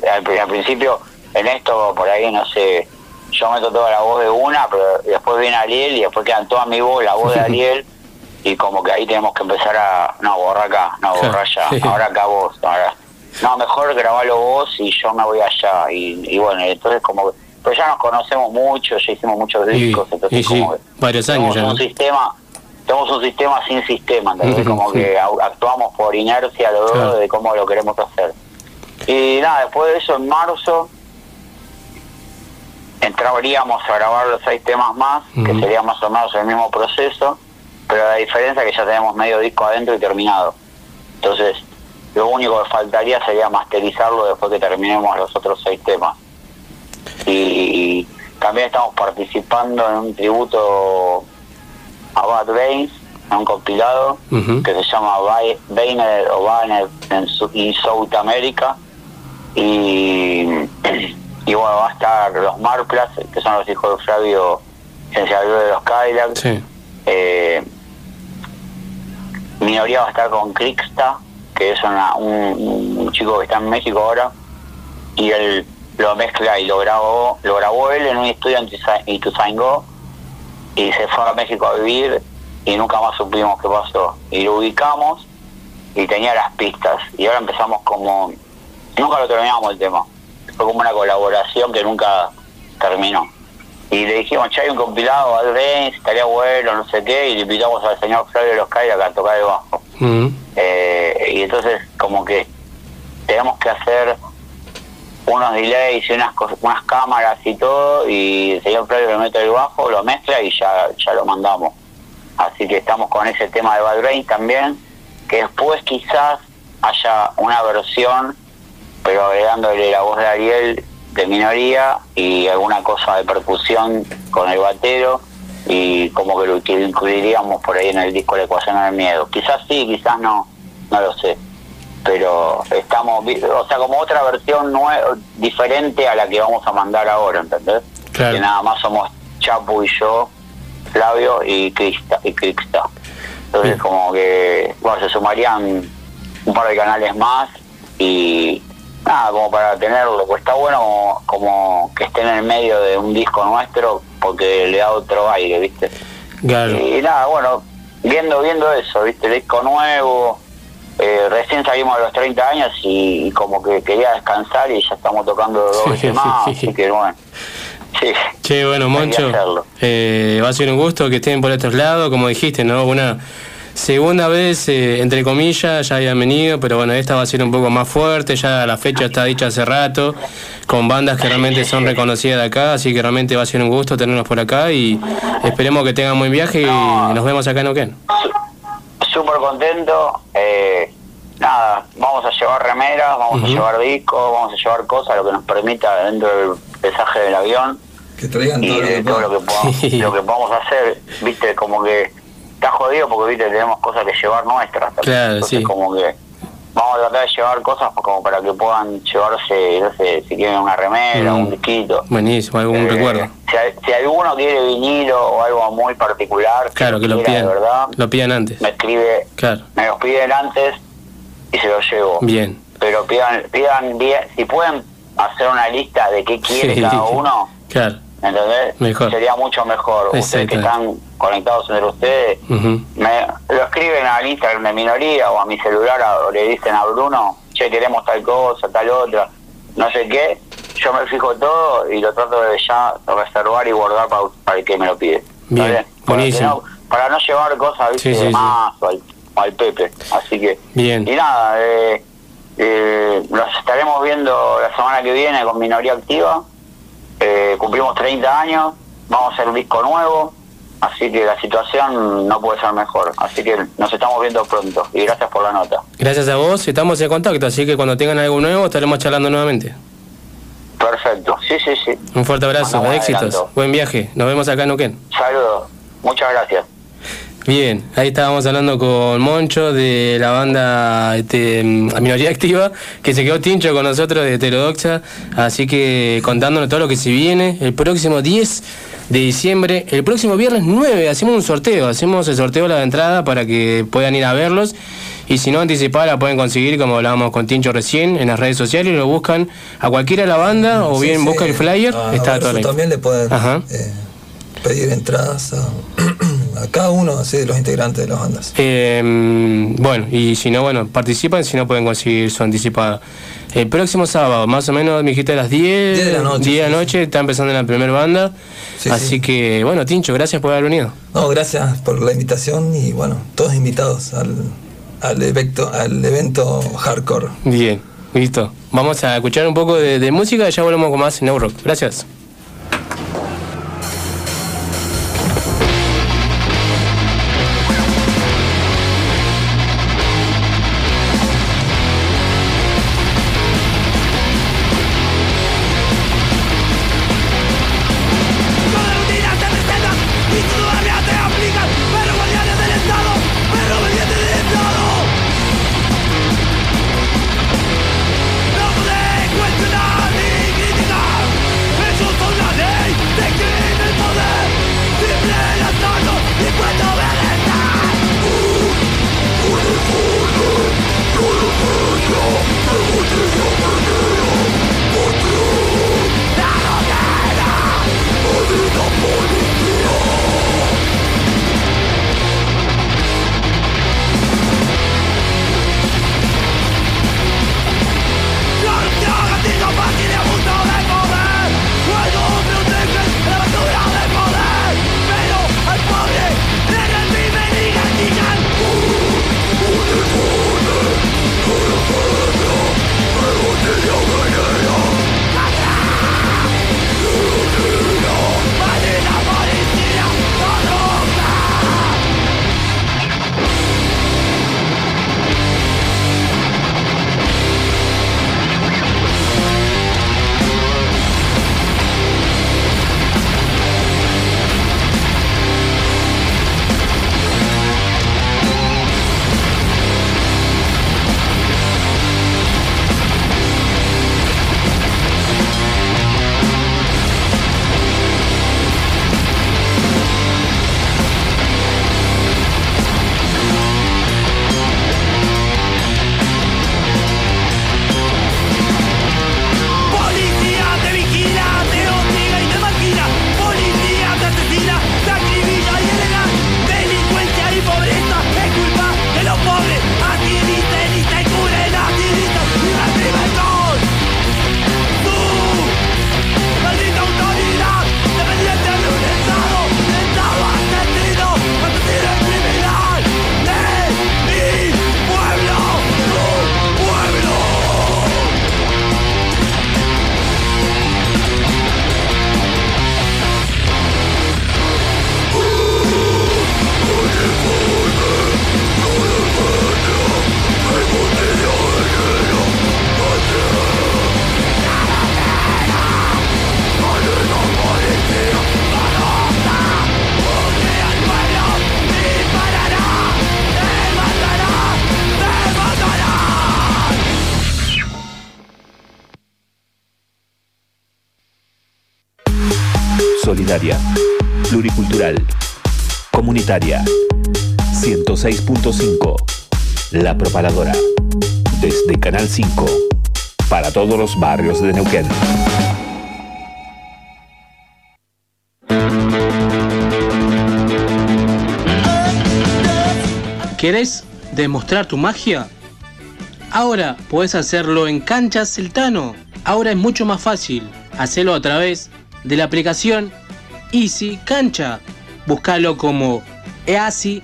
Al principio, en esto, por ahí, no sé, yo meto toda la voz de una, pero después viene Ariel y después quedan toda mi voz, la voz de (laughs) Ariel, y como que ahí tenemos que empezar a, no, borra acá, no, borra allá, Sí. ahora acá vos, ahora, no, mejor grabalo vos y yo me voy allá, y, y bueno, entonces como, pues ya nos conocemos mucho, ya hicimos muchos Y, discos, entonces y sí, como que varios años ya. un ¿no? sistema tenemos un sistema sin sistema. Ujú, como sí. que actuamos por inercia dos Claro. de cómo lo queremos hacer y nada después de eso en marzo entraríamos a grabar los seis temas más que sería más o menos el mismo proceso pero la diferencia es que ya tenemos medio disco adentro y terminado. Entonces lo único que faltaría sería masterizarlo después que terminemos los otros seis temas. Y también estamos participando en un tributo a Bad Brains, en un compilado que se llama Ba- Bainer o Banner en Su- in South America. Y, (clears throat) y bueno va a estar los Marplas que son los hijos de Flavio se habló de los Kylax. Sí. Eh, minoría va a estar con Crixta, que es una- un, un chico que está en México ahora, y él lo mezcla y lo grabó, lo grabó él en un estudio en Ituzaingó y se fue a México a vivir y nunca más supimos qué pasó. Y lo ubicamos y tenía las pistas y ahora empezamos como, nunca lo terminamos el tema, fue como una colaboración que nunca terminó. Y le dijimos, che, hay un compilado, al estaría bueno, no sé qué, y le invitamos al señor Flavio Los Cairas a tocar el bajo. Mm. Eh, y entonces como que tenemos que hacer unos delays y unas unas cámaras y todo y el señor Flavio le mete el bajo, lo mezcla y ya, ya lo mandamos. Así que estamos con ese tema de Bad Brains también, que después quizás haya una versión, pero agregándole la voz de Ariel de minoría y alguna cosa de percusión con el batero y como que lo incluiríamos por ahí en el disco La ecuación del miedo. Quizás sí, quizás no, no lo sé. Pero estamos, o sea, como otra versión diferente a la que vamos a mandar ahora, ¿entendés? Claro. Que nada más somos Chapu y yo, Flavio y Crista. Y Crista. Entonces como que, bueno, se sumarían un par de canales más y nada, como para tenerlo, pues está bueno como, que esté en el medio de un disco nuestro porque le da otro aire, ¿viste? Claro. Y nada, bueno, viendo viendo eso, ¿viste? Disco nuevo, eh, recién salimos de los 30 años y, y como que quería descansar y ya estamos tocando dos Sí. veces más, así que bueno, sí. Che, bueno, Moncho, eh, va a ser un gusto que estén por estos lados, como dijiste, ¿no? Una segunda vez, eh, entre comillas, ya habían venido, pero bueno, esta va a ser un poco más fuerte, ya la fecha está dicha hace rato, con bandas que realmente son reconocidas de acá, así que realmente va a ser un gusto tenerlos por acá y esperemos que tengan buen viaje y nos vemos acá en Oquén. súper contento. Eh, nada, vamos a llevar remeras, vamos a llevar discos, vamos a llevar cosas, lo que nos permita dentro del pesaje del avión Que traigan y todo lo de que todo lo que, podamos, (laughs) lo que podamos hacer. Viste, como que está jodido porque viste tenemos cosas que llevar nuestras. Claro, Entonces, sí. como que vamos a tratar de llevar cosas como para que puedan llevarse, no sé, si quieren una remera, Mm. un disquito. Buenísimo, algún Eh, recuerdo. Si, alguno quiere vinilo o algo muy particular, Claro, que lo pidan, verdad, lo pidan antes. me escribe Claro, me los piden antes y se los llevo. bien. Pero pidan, pidan bien, si pueden hacer una lista de qué quiere Sí. cada uno, Claro, ¿entendés? Mejor. Sería mucho mejor. Ustedes que están conectados entre ustedes, me lo escriben al Instagram de minoría o a mi celular a- o le dicen a Bruno, che, queremos tal cosa, tal otra, no sé qué. Yo me fijo todo y lo trato de ya reservar y guardar para, para el que me lo pide. ¿Está Bien, Para, buenísimo. no- para no llevar cosas ¿viste? Sí, sí, de sí. más o al, Pepe. Así que Bien. y nada, eh, eh, nos estaremos viendo la semana que viene con Minoría Activa. Eh, cumplimos 30 años, vamos a hacer un disco nuevo, así que la situación no puede ser mejor. Así que nos estamos viendo pronto y gracias por la nota. Gracias a vos, estamos en contacto, así que cuando tengan algo nuevo estaremos charlando nuevamente. Perfecto, sí, sí, sí. Un fuerte abrazo, éxitos, adelanto. buen viaje, nos vemos acá en Oquén. Saludos, muchas gracias. Bien, ahí estábamos hablando con Moncho de la banda este, mm, Minoría Activa, que se quedó tincho con nosotros de Heterodoxa, así que contándonos todo lo que se viene. El próximo 10 de diciembre, el próximo viernes 9, hacemos un sorteo, hacemos el sorteo de la entrada para que puedan ir a verlos. Y si no anticipada la pueden conseguir, como hablábamos con Tincho recién, en las redes sociales, lo buscan a cualquiera de la banda o Sí, bien sí. busca el flyer, A está Verso todo también le pueden eh, pedir entradas a, (clears throat) a cada uno así, de los integrantes de las bandas. Eh, bueno, y si no, bueno, participan, si no pueden conseguir su anticipada. El próximo sábado, más o menos, me dijiste a las 10, 10 de la noche, 10 de la noche, está empezando la primera banda. Sí, Así sí. que, bueno, Tincho, gracias por haber venido. No, gracias por la invitación y bueno, todos invitados al, al, evento, al evento hardcore. Bien, listo. Vamos a escuchar un poco de, de música y ya volvemos con más en Rock. Gracias. 106.5 La Propaladora. Desde Canal 5. Para todos los barrios de Neuquén. ¿Querés demostrar tu magia? Ahora podés hacerlo en Canchas Celtano. Ahora es mucho más fácil. Hacelo a través de la aplicación Easy Cancha. Búscalo como Easy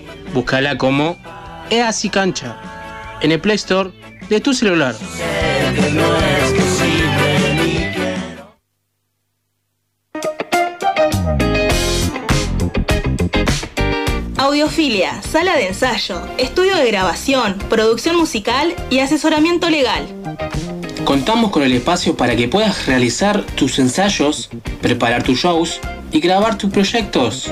Búscala como Easy Cancha en el Play Store de tu celular. Audiofilia, sala de ensayo, estudio de grabación, producción musical y asesoramiento legal. Contamos con el espacio para que puedas realizar tus ensayos, preparar tus shows y grabar tus proyectos.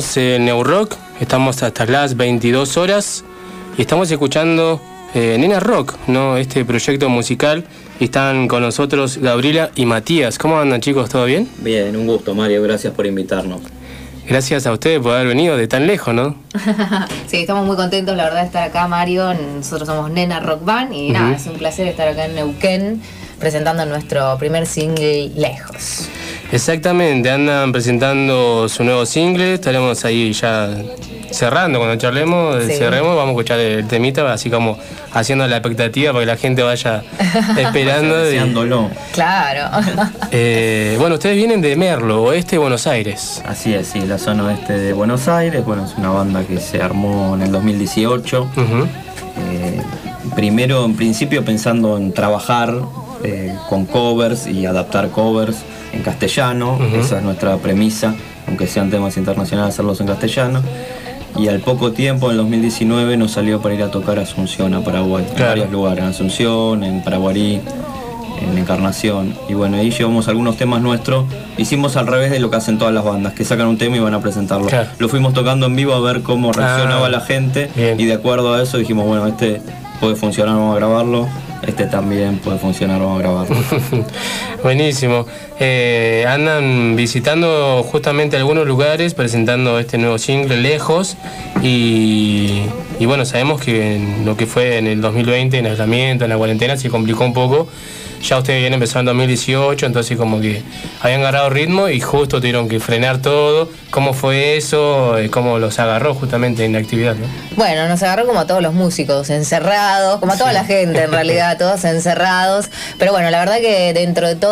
Seguimos en New Rock, estamos hasta las 22 horas y estamos escuchando eh, Nena Rock, ¿no? Este proyecto musical. Y están con nosotros Gabriela y Matías. ¿Cómo andan chicos? ¿Todo bien? Bien, un gusto Mario, gracias por invitarnos. Gracias a ustedes por haber venido de tan lejos, ¿no? (laughs) sí, estamos muy contentos, la verdad, de estar acá, Mario. Nosotros somos Nena Rock Band y nada, es un placer estar acá en Neuquén presentando nuestro primer single Lejos. Exactamente, andan presentando su nuevo single, estaremos ahí ya cerrando cuando charlemos, Sí. cerremos, vamos a escuchar el temita, así como haciendo la expectativa para que la gente vaya (laughs) esperando. y-. Claro. (laughs) Eh, bueno, ustedes vienen de Merlo, oeste de Buenos Aires. Así es, sí, la zona oeste de Buenos Aires, bueno, es una banda que se armó en el 2018. Eh, primero, en principio, pensando en trabajar eh, con covers y adaptar covers en castellano, esa es nuestra premisa, aunque sean temas internacionales, hacerlos en castellano. Y al poco tiempo, en el 2019, nos salió para ir a tocar a Asunción, a Paraguay, en varios lugares, en Asunción, en Paraguarí, en Encarnación. Y bueno, ahí llevamos algunos temas nuestros. Hicimos al revés de lo que hacen todas las bandas, que sacan un tema y van a presentarlo. Claro. Lo fuimos tocando en vivo a ver cómo reaccionaba Ah, la gente. Y de acuerdo a eso dijimos, bueno, este puede funcionar, vamos a grabarlo. Este también puede funcionar, vamos a grabarlo. (laughs) Buenísimo. Eh, andan visitando justamente algunos lugares, presentando este nuevo single lejos. Y, y bueno, sabemos que en lo que fue en el 2020, en aislamiento, en la cuarentena, se complicó un poco. Ya ustedes habían empezado en 2018, entonces como que habían agarrado ritmo y justo tuvieron que frenar todo. ¿Cómo fue eso? Eh, ¿Cómo los agarró justamente en la actividad? ¿no? Bueno, nos agarró como a todos los músicos, encerrados, como a toda la gente en realidad, todos encerrados. Pero bueno, la verdad que dentro de todo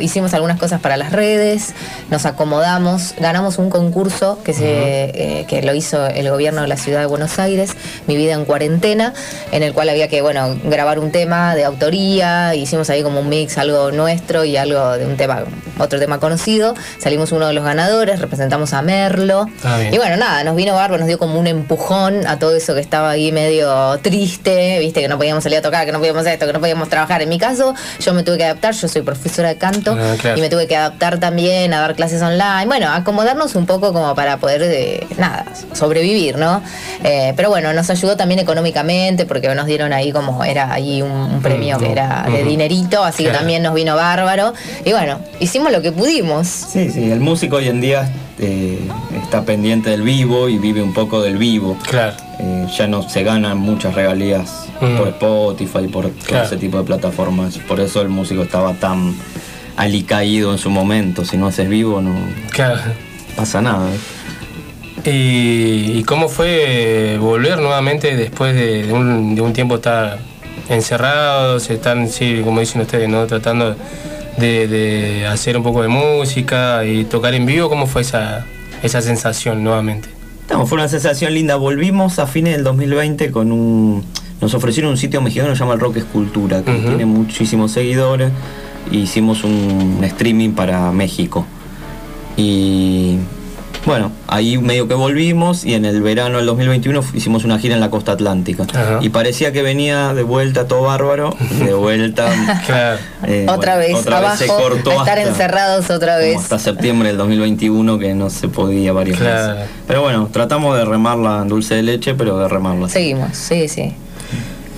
hicimos algunas cosas para las redes, nos acomodamos, ganamos un concurso que, se, eh, que lo hizo el gobierno de la ciudad de Buenos Aires, Mi vida en cuarentena, en el cual había que, bueno, grabar un tema de autoría, hicimos ahí como un mix, algo nuestro y algo de un tema, otro tema conocido. Salimos uno de los ganadores, representamos a Merlo. Ah. Y bueno, nada, nos vino bárbaro, nos dio como un empujón a todo eso que estaba ahí medio triste, viste, que no podíamos salir a tocar, que no podíamos hacer esto, que no podíamos trabajar. En mi caso, yo me tuve que adaptar, yo soy profesora de canto Ah, claro. y me tuve que adaptar también a dar clases online. Bueno, acomodarnos un poco como para poder, eh, nada, sobrevivir, ¿no? Eh, pero bueno, nos ayudó también económicamente porque nos dieron ahí como era ahí un, un premio que era de Ujú. dinerito, así que también nos vino bárbaro. Y bueno, hicimos lo que pudimos. Sí, sí, el músico hoy en día eh, está pendiente del vivo y vive un poco del vivo. Claro. Eh, ya no se ganan muchas regalías Mm. por Spotify, por todo Claro. ese tipo de plataformas. Por eso el músico estaba tan alicaído en su momento. Si no haces vivo, no Claro. pasa nada. ¿Y, y cómo fue volver nuevamente después de, de un, de un tiempo estar encerrados, están, sí, como dicen ustedes, ¿no? tratando de, de hacer un poco de música y tocar en vivo? ¿Cómo fue esa, esa sensación nuevamente? No, fue una sensación linda. Volvimos a fines del 2020 con un. Nos ofrecieron un sitio mexicano que se llama el Rock Escultura, que tiene muchísimos seguidores. E hicimos un streaming para México. Y bueno, ahí medio que volvimos y en el verano del 2021 hicimos una gira en la costa atlántica. Y parecía que venía de vuelta todo bárbaro, de vuelta. (laughs) eh, otra bueno, vez otra vez se cortó a estar hasta- encerrados otra vez. hasta septiembre del 2021 que no se podía varios Claro. meses. Pero bueno, tratamos de remarla en dulce de leche, pero de remarla. Seguimos, sí, sí.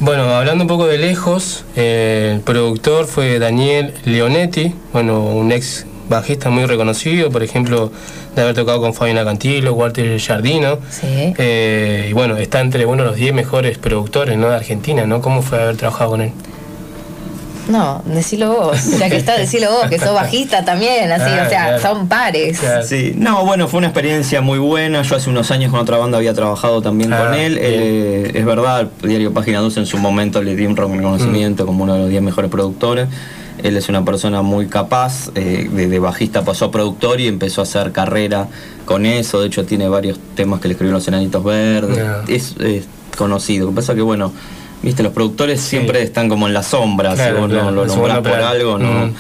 Bueno, hablando un poco de lejos, eh, el productor fue Daniel Leonetti, bueno, un ex bajista muy reconocido, por ejemplo, de haber tocado con Fabiana Cantilo, Walter Giardino. Sí. Eh, y bueno, está entre uno de los 10 mejores productores ¿no? de Argentina, ¿no? ¿Cómo fue haber trabajado con él? No, decilo vos, (laughs) ya que está, decilo vos, que sos bajista también, así, Ah, o sea, claro. son pares. Sí, no, bueno, fue una experiencia muy buena. Yo hace unos años con otra banda había trabajado también Ah, con él. Él, eh, es verdad, el diario Página 12 en su momento le di un reconocimiento como uno de los 10 mejores productores. Él es una persona muy capaz, eh, de, de bajista pasó a productor y empezó a hacer carrera con eso. De hecho, tiene varios temas que le escribió Los Enanitos Verdes. Ah. Es, es conocido. Lo que pasa es que, bueno, viste, los productores siempre están como en la sombra. Claro, si vos claro, no lo nombrás por algo, no. Mm.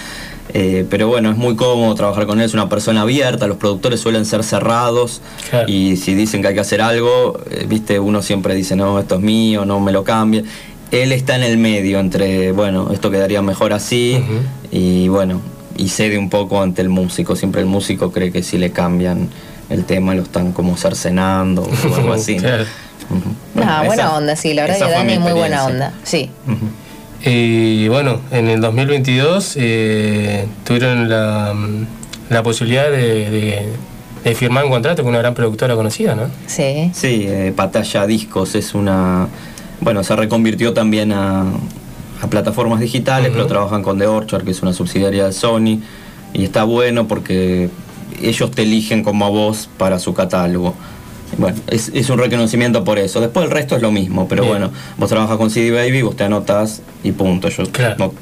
Eh, pero bueno, es muy cómodo trabajar con él, es una persona abierta, los productores suelen ser cerrados y si dicen que hay que hacer algo, eh, viste, uno siempre dice, no, esto es mío, no me lo cambie. Él está en el medio entre, bueno, esto quedaría mejor así y bueno, y cede un poco ante el músico, siempre el músico cree que si le cambian el tema lo están como cercenando o algo (laughs) así. ¿no? Claro. Bueno, buena esa- onda, sí, la verdad que Dani es muy buena onda. Sí. Y bueno, en el 2022 eh, tuvieron la, la posibilidad de, de- de firmar un contrato con una gran productora conocida, ¿no? Sí. Sí, eh, Patalla Discos es una. Bueno, se reconvirtió también a, a plataformas digitales, pero trabajan con The Orchard, que es una subsidiaria de Sony. Y está bueno porque ellos te eligen como a vos para su catálogo. Bueno, es, es un reconocimiento por eso. Después el resto es lo mismo, pero Bien. bueno, vos trabajas con CD Baby, vos te anotás y punto. Ellos no,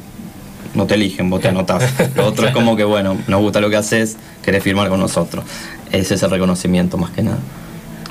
no te eligen, vos te anotás. (laughs) Lo otro es como que, bueno, nos gusta lo que haces, querés firmar con nosotros. Ese es el reconocimiento más que nada.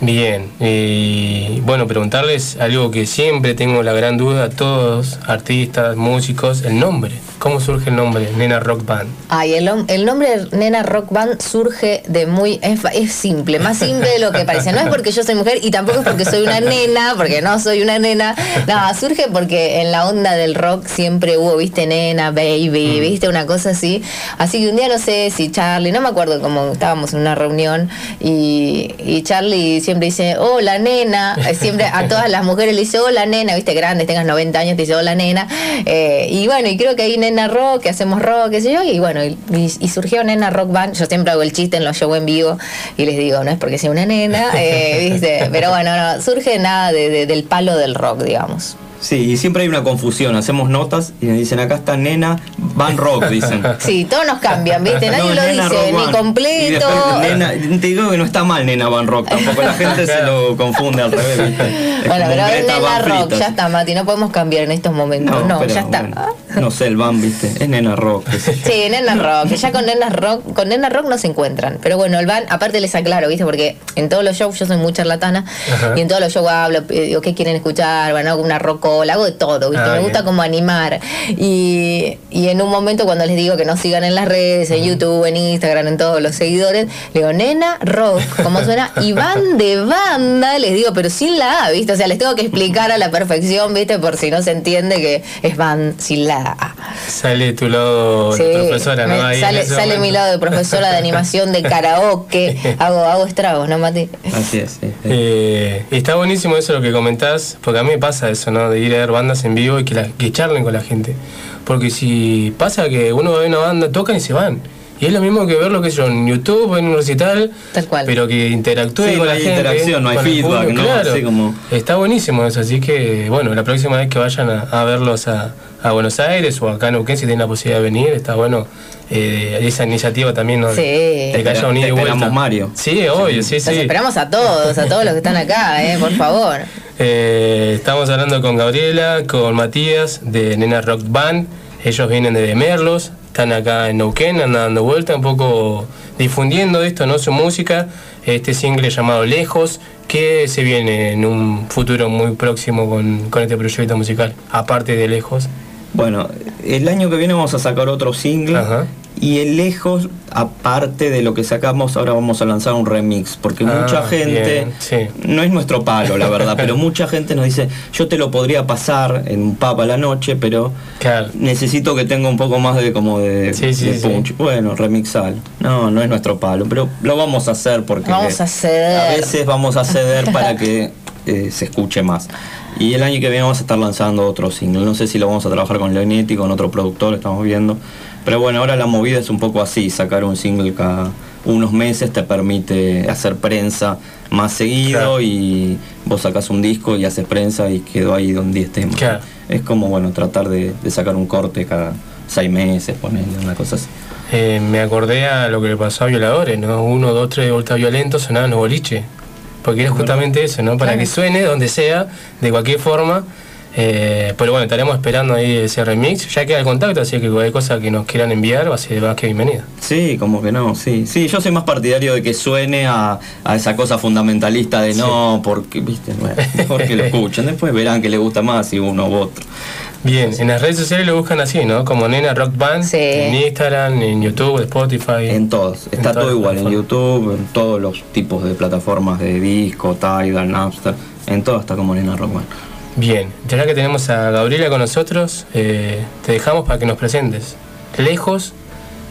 Bien, y bueno, preguntarles algo que siempre tengo la gran duda a todos, artistas, músicos, el nombre. ¿Cómo surge el nombre Nena Rock Band? Ay, el, el nombre Nena Rock Band surge de muy. Es, simple, más simple de lo que parece. No es porque yo soy mujer y tampoco es porque soy una nena, porque no soy una nena. No, surge porque en la onda del rock siempre hubo, viste, nena, baby, viste, una cosa así. Así que un día no sé si Charlie, no me acuerdo cómo estábamos en una reunión y, y Charlie siempre dice, hola nena. Eh, Siempre a todas las mujeres le dice, hola nena, viste, grande, tengas 90 años, te dice, hola nena. Eh, y bueno, y creo que ahí nena rock, que hacemos rock, qué sé yo, y bueno, y, y surgió nena rock band. Yo siempre hago el chiste en los shows en vivo y les digo, no es porque sea una nena, eh, (laughs) viste, pero bueno, no, surge nada de- de- del palo del rock, digamos. Sí, y siempre hay una confusión. Hacemos notas y me dicen, acá está nena, Van Rock, dicen. (laughs) Sí, todos nos cambian, viste, nadie No, lo nena dice, Rock ni. Y completo. después, nena, te digo que no está mal nena Van Rock, tampoco la gente se lo confunde al revés, ¿viste? Bueno, pero es nena Van rock, Fritas. ya está, Mati, no podemos cambiar en estos momentos. No, pero ya está. bueno, no sé, el Van, ¿viste? Es nena rock. Sí, nena rock, ya con nena rock, con nena rock no se encuentran. Pero bueno, el van, aparte les aclaro, ¿viste? Porque en todos los shows yo soy muy charlatana Ajá. y en todos los shows hablo, eh, digo, ¿qué quieren escuchar? Bueno, una rockola, hago de todo, ¿viste? Ah, Me bien. gusta como animar. Y, y en un momento cuando les digo que nos sigan en las redes, en YouTube, en Instagram, en todos los seguidores, le digo, nena rock, ¿cómo suena? Y van de banda, les digo, pero sin la A, ¿viste? O sea, les tengo que explicar a la perfección, ¿viste? Por si no se entiende que es van sin la A. Sale tu lado Sí, de profesora, ¿no? Ahí sale, mi lado de profesora de animación de karaoke. (laughs) hago, hago estragos, ¿no, Mati? Así es, sí. Eh, está buenísimo eso lo que comentás, porque a mí me pasa eso, ¿no? De ir a ver bandas en vivo y que, la- que charlen con la gente. Porque si pasa que uno ve una banda, tocan y se van. Y es lo mismo que verlo que yo en YouTube, en un recital, Tal cual. pero que interactúe Sí, con no la hay gente. interacción, no hay feedback, público, ¿no? Claro. Así como- Está buenísimo eso, así que bueno, la próxima vez que vayan a, a verlos a, a Buenos Aires o acá en Neuquén, si tienen la posibilidad de venir, está bueno eh, esa iniciativa también, ¿no? Sí. De que haya un ida y Te vuelta. esperamos, Mario. Sí, obvio, sí, Los sí. esperamos a todos, a todos los que están acá, ¿eh? Por favor. (laughs) Eh, estamos hablando con Gabriela, con Matías de Nena Rock Band. Ellos vienen de Merlos, están acá en Neuquén, andan dando vuelta, un poco difundiendo esto, ¿no? Su música, este single llamado Lejos, que se viene en un futuro muy próximo con, con este proyecto musical, aparte de Lejos. Bueno, el año que viene vamos a sacar otro single. Y el lejos, aparte de lo que sacamos, ahora vamos a lanzar un remix. Porque Ah, mucha gente, bien, sí. no es nuestro palo, la verdad, (laughs) pero mucha gente nos dice, yo te lo podría pasar en un pub a la noche, pero necesito que tenga un poco más de como de, Sí, sí, de sí. punch. Bueno, remixal. No, no es nuestro palo, pero lo vamos a hacer porque Vamos a ceder. a veces vamos a ceder (laughs) para que eh, se escuche más. Y el año que viene vamos a estar lanzando otro single. No sé si lo vamos a trabajar con Leonetti, con otro productor, estamos viendo. Pero bueno, ahora la movida es un poco así, sacar un single cada unos meses te permite hacer prensa más seguido y vos sacas un disco y haces prensa y quedó ahí donde estemos. Claro. Es como bueno tratar de, de sacar un corte cada seis meses, ponerle una cosa así. Eh, me acordé a lo que le pasó a Violadores, ¿no? Uno, dos, tres vueltas violentos sonaban los boliches. Porque era justamente eso, ¿no? Para Claro. que suene donde sea, de cualquier forma. Eh, pero bueno, estaremos esperando ahí ese remix. Ya queda el contacto, así que cualquier cosa que nos quieran enviar va a ser más que bienvenida. Sí, como que no, sí. Sí, yo soy más partidario de que suene a, a esa cosa fundamentalista de no, porque, viste, bueno, mejor que lo escuchen. Después verán que le gusta más si uno u otro. Bien, en las redes sociales lo buscan así, ¿no? Como Nena Rock Band, en Instagram, en YouTube, Spotify. En todos, está todo todas igual, en YouTube, en todos los tipos de plataformas de disco, Tidal, Napster, en todo está como Nena Rockman. Bien, ya que tenemos a Gabriela con nosotros, eh, te dejamos para que nos presentes. Lejos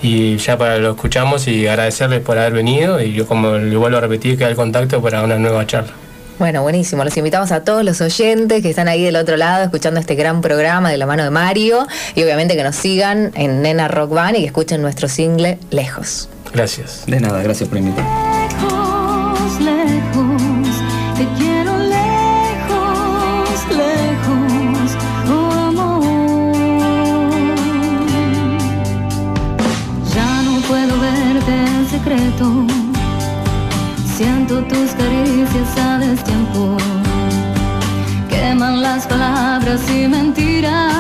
Y ya para lo escuchamos y agradecerles por haber venido y yo como le vuelvo a repetir queda el contacto para una nueva charla. Bueno, buenísimo. Los invitamos a todos los oyentes que están ahí del otro lado escuchando este gran programa de la mano de Mario y obviamente que nos sigan en Nena Rock Band y que escuchen nuestro single Lejos. Gracias. De nada, gracias por invitarme. Caricias a destiempo, queman las palabras y mentiras,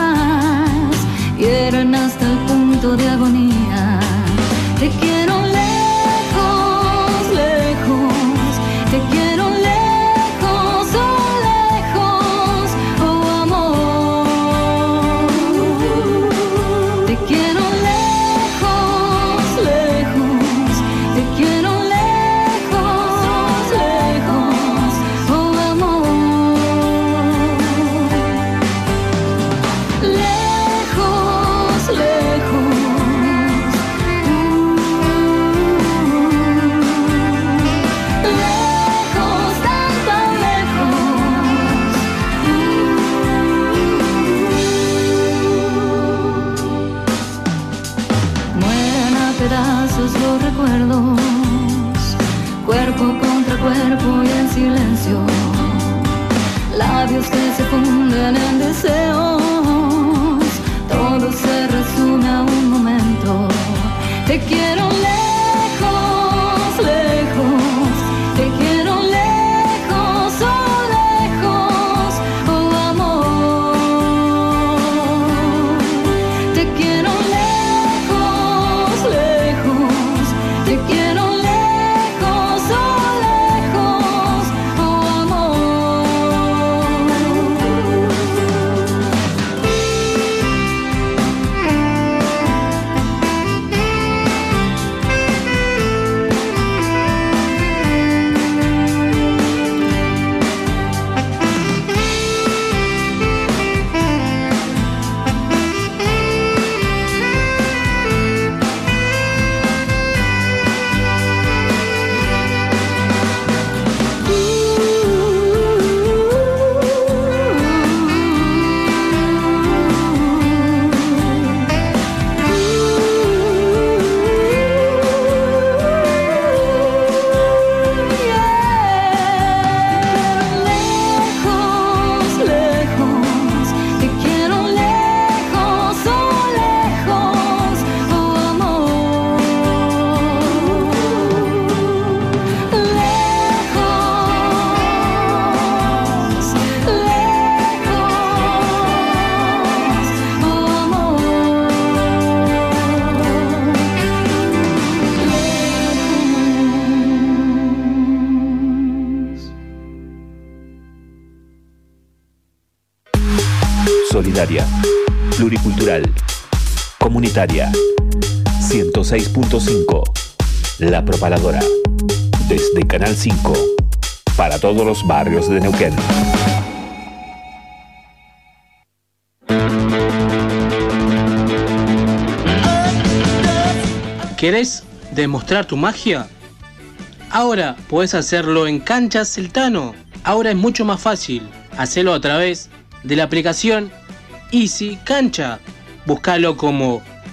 hieren hasta el punto de agonía. Comunitaria. 106.5. La Propaladora. Desde Canal 5. Para todos los barrios de Neuquén. ¿Querés demostrar tu magia? Ahora podés hacerlo en Canchas Celtano. Ahora es mucho más fácil. Hacelo a través de la aplicación Easy Cancha. Búscalo como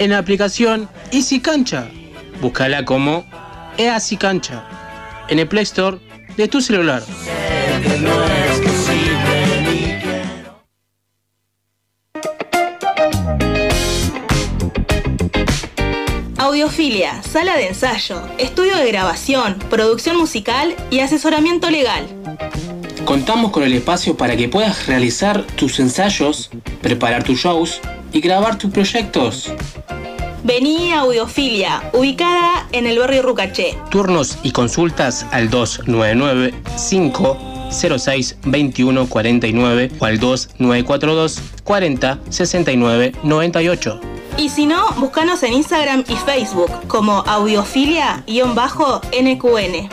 en la aplicación Easy Cancha. Búscala como Easy Cancha en el Play Store de tu celular. Audiofilia, sala de ensayo, estudio de grabación, producción musical y asesoramiento legal. Contamos con el espacio para que puedas realizar tus ensayos, preparar tus shows y grabar tus proyectos. Vení a Audiofilia, ubicada en el barrio Rucaché. Turnos y consultas al 299 506 2149 o al 2942 40 69 98. Y si no, búscanos en Instagram y Facebook como audiofilia-nqn.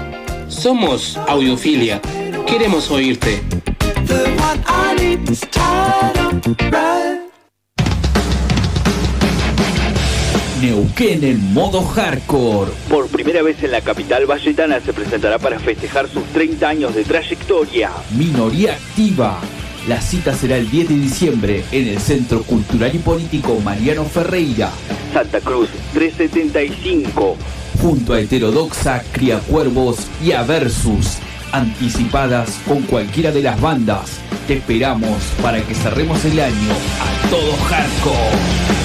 Somos Audiofilia. Queremos oírte. Neuquén en modo hardcore. Por primera vez en la capital valletana se presentará para festejar sus 30 años de trayectoria. Minoría activa. La cita será el 10 de diciembre en el Centro Cultural y Político Mariano Ferreira. Santa Cruz 375. Junto a Heterodoxa, Criacuervos y Aversus. Anticipadas con cualquiera de las bandas. Te esperamos para que cerremos el año a todo hardcore.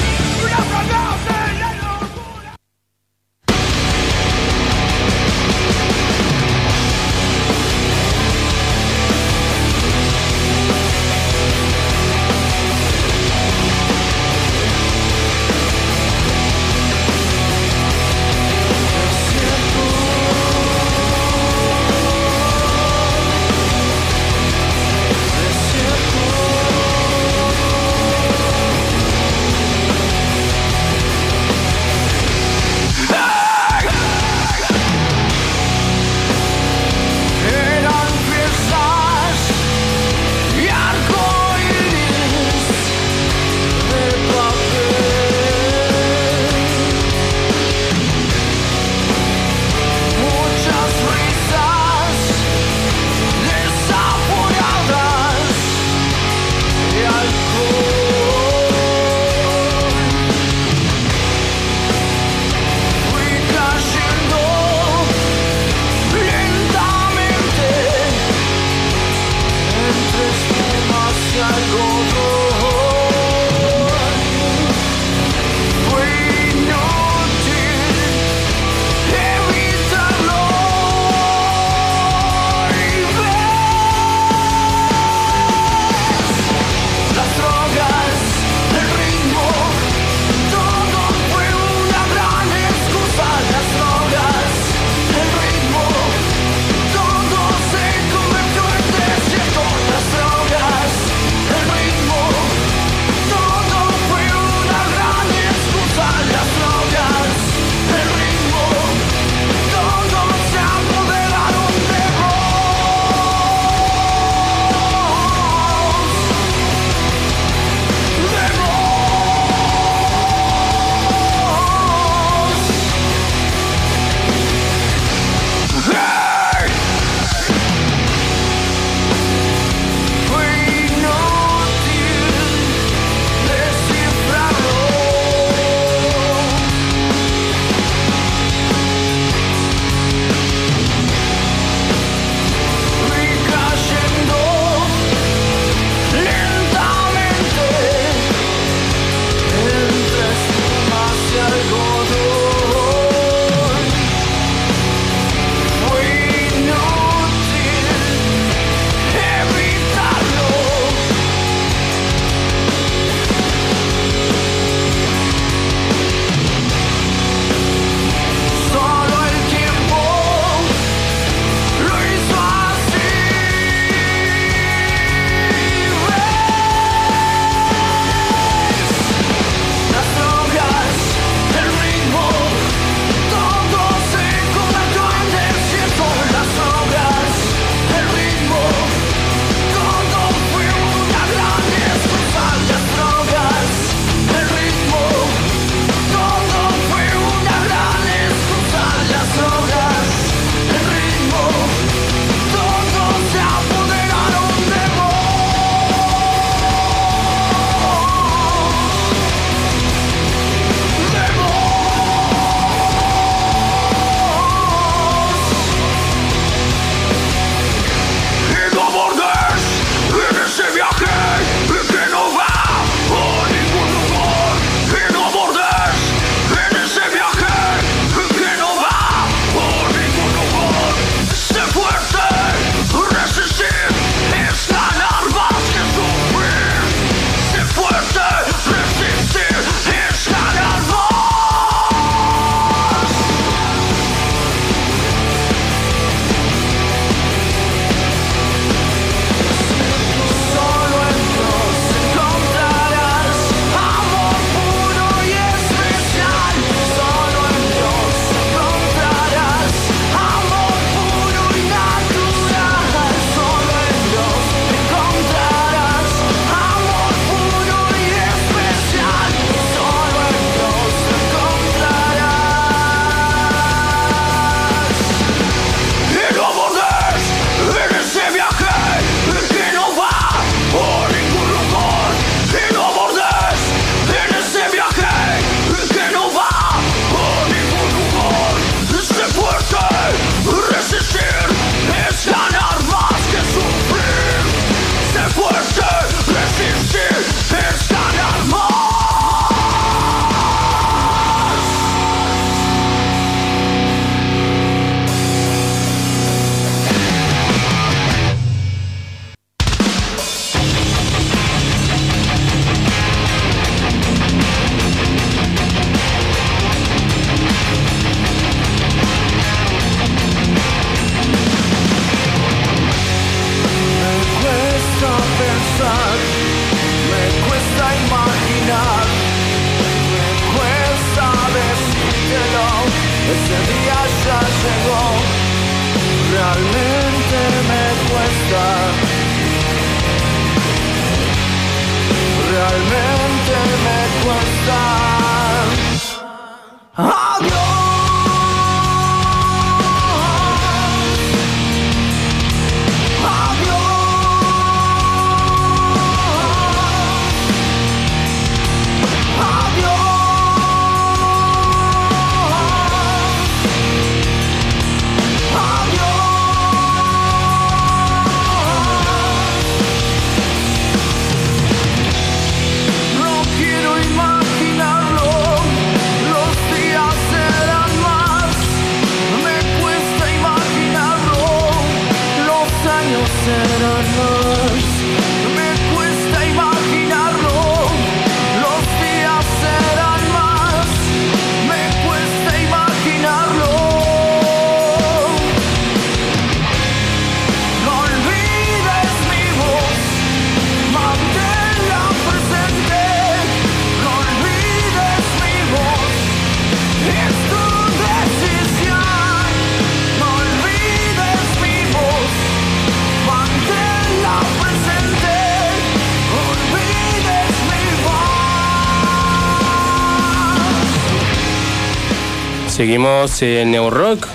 Seguimos en New Rock.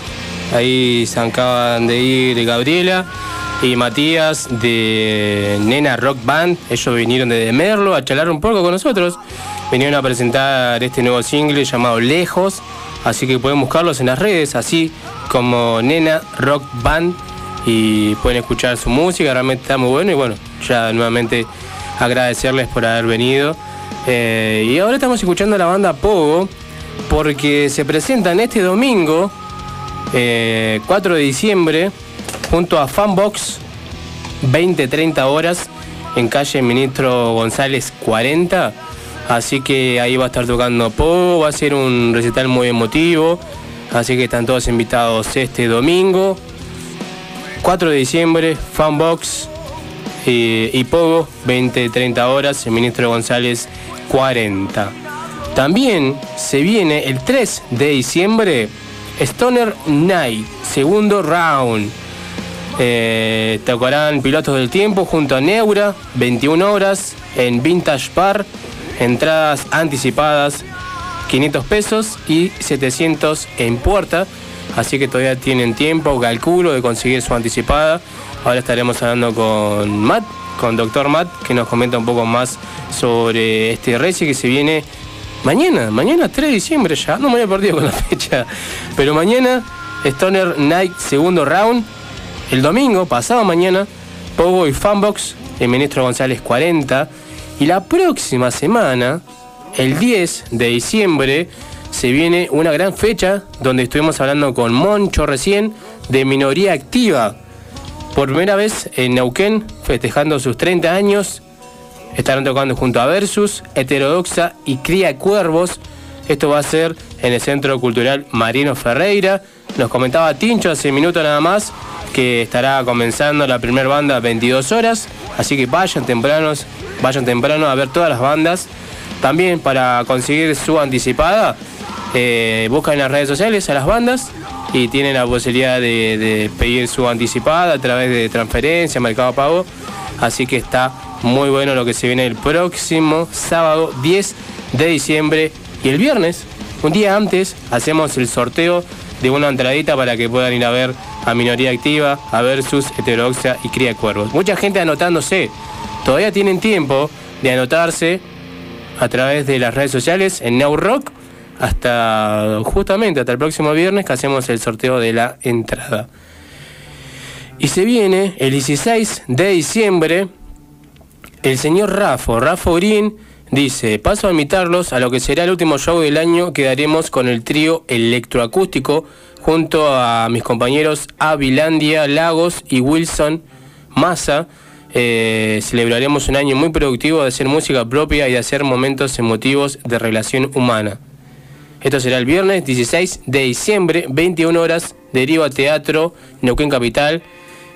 Ahí se acaban de ir Gabriela y Matías de Nena Rock Band. Ellos vinieron desde Merlo a charlar un poco con nosotros. Vinieron a presentar este nuevo single llamado Lejos. Así que pueden buscarlos en las redes, así como Nena Rock Band. Y pueden escuchar su música, realmente está muy bueno. Y bueno, ya nuevamente agradecerles por haber venido. Eh, y ahora estamos escuchando a la banda Pogo porque se presentan este domingo, eh, 4 de diciembre, junto a Fanbox, 20-30 horas, en calle Ministro González 40. Así que ahí va a estar tocando Pogo, va a ser un recital muy emotivo. Así que están todos invitados este domingo, 4 de diciembre, Fanbox eh, y Pogo, 20-30 horas, en Ministro González 40. También se viene el 3 de diciembre Stoner Night, segundo round. Eh, tocarán Pilotos del Tiempo junto a Neura, 21 horas, en Vintage Bar. Entradas anticipadas, 500 pesos y 700 en puerta. Así que todavía tienen tiempo, calculo, de conseguir su anticipada. Ahora estaremos hablando con Matt, con Dr. Matt, que nos comenta un poco más sobre este reci que se viene mañana, mañana 3 de diciembre ya, no me había perdido con la fecha, pero mañana Stoner Night segundo round, el domingo, pasado mañana, Pogo y Fanbox, el ministro González 40, y la próxima semana, el 10 de diciembre, se viene una gran fecha donde estuvimos hablando con Moncho recién de minoría activa. Por primera vez en Neuquén, festejando sus 30 años, estarán tocando junto a Versus, Heterodoxa y Cría Cuervos. Esto va a ser en el Centro Cultural Marino Ferreira. Nos comentaba Tincho hace minutos nada más que estará comenzando la primera banda a 22 horas. Así que vayan tempranos, vayan temprano a ver todas las bandas. También para conseguir su anticipada, eh, buscan en las redes sociales a las bandas y tienen la posibilidad de, de pedir su anticipada a través de transferencia, mercado pago. Así que está muy bueno lo que se viene el próximo sábado 10 de diciembre y el viernes, un día antes, hacemos el sorteo de una entradita para que puedan ir a ver a Minoría Activa, a Versus, Heterodoxa y Cría Cuervos. Mucha gente anotándose. Todavía tienen tiempo de anotarse a través de las redes sociales en Now Rock hasta justamente hasta el próximo viernes que hacemos el sorteo de la entrada. Y se viene el 16 de diciembre el señor Rafo, Rafo Green, dice, paso a invitarlos a lo que será el último show del año que daremos con el trío electroacústico junto a mis compañeros Avilandia, Lagos y Wilson Massa. Eh, celebraremos un año muy productivo de hacer música propia y de hacer momentos emotivos de relación humana. Esto será el viernes 16 de diciembre, 21 horas, Deriva Teatro, Neuquén Capital.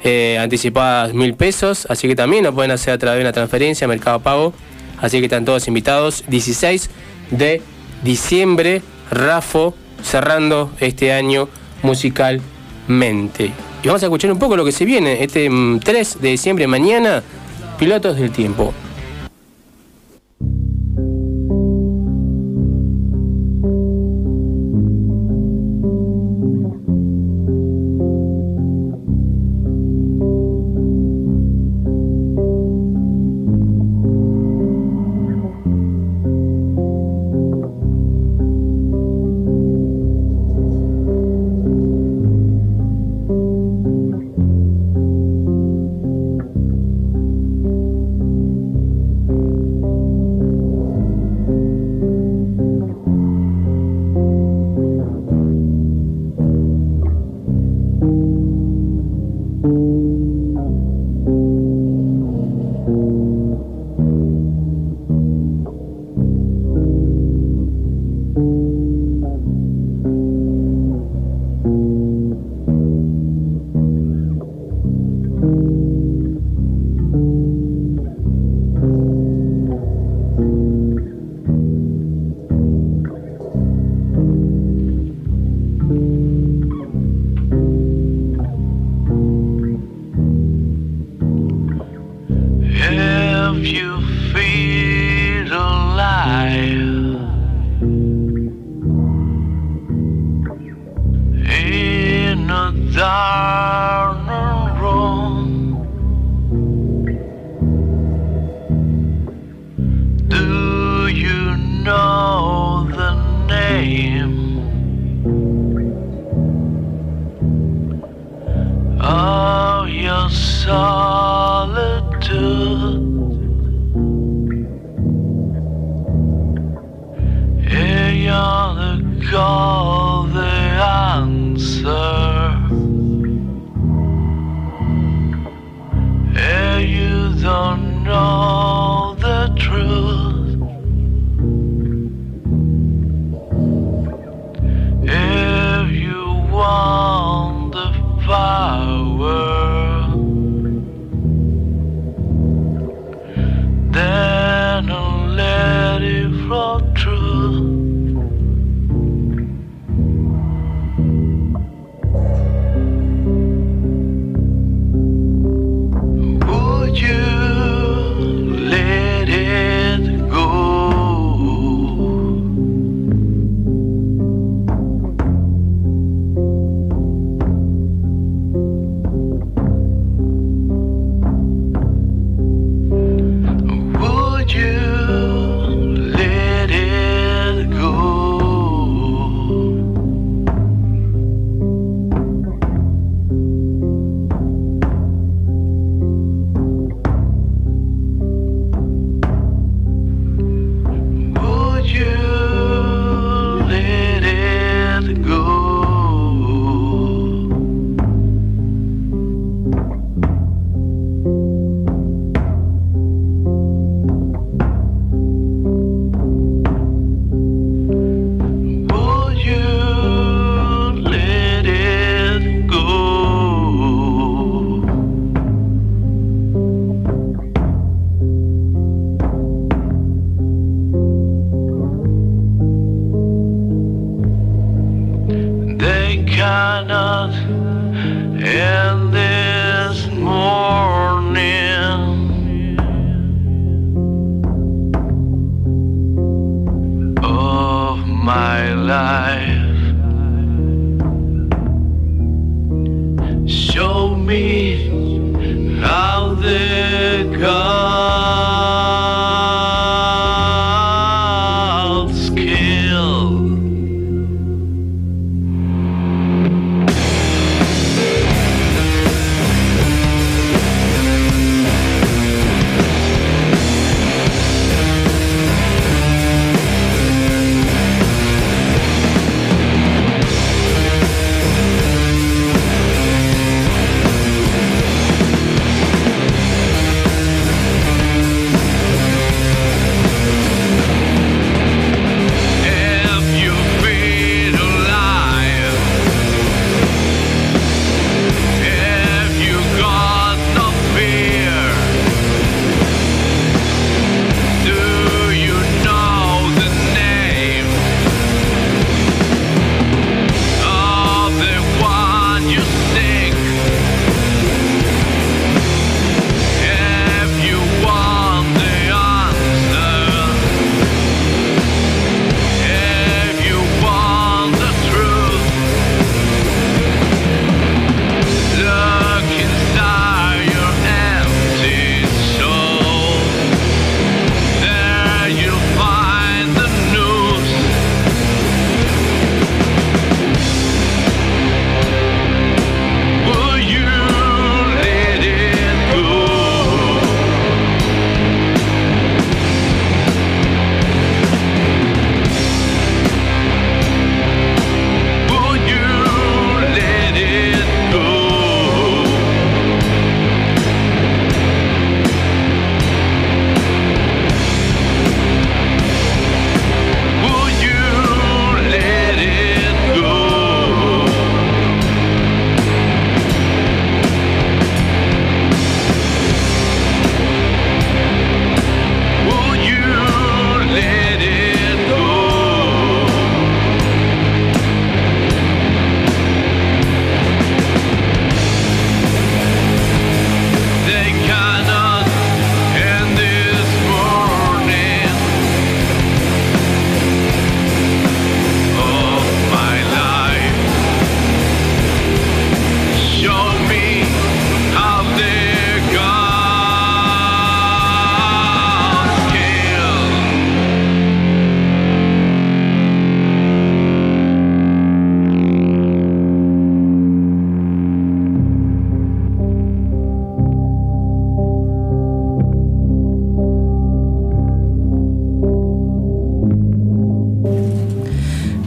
Eh, anticipadas mil pesos, así que también lo pueden hacer a través de una transferencia, Mercado Pago. Así que están todos invitados. 16 de diciembre, Rafo, cerrando este año musicalmente. Y vamos a escuchar un poco lo que se viene este mm, 3 de diciembre, mañana, Pilotos del Tiempo.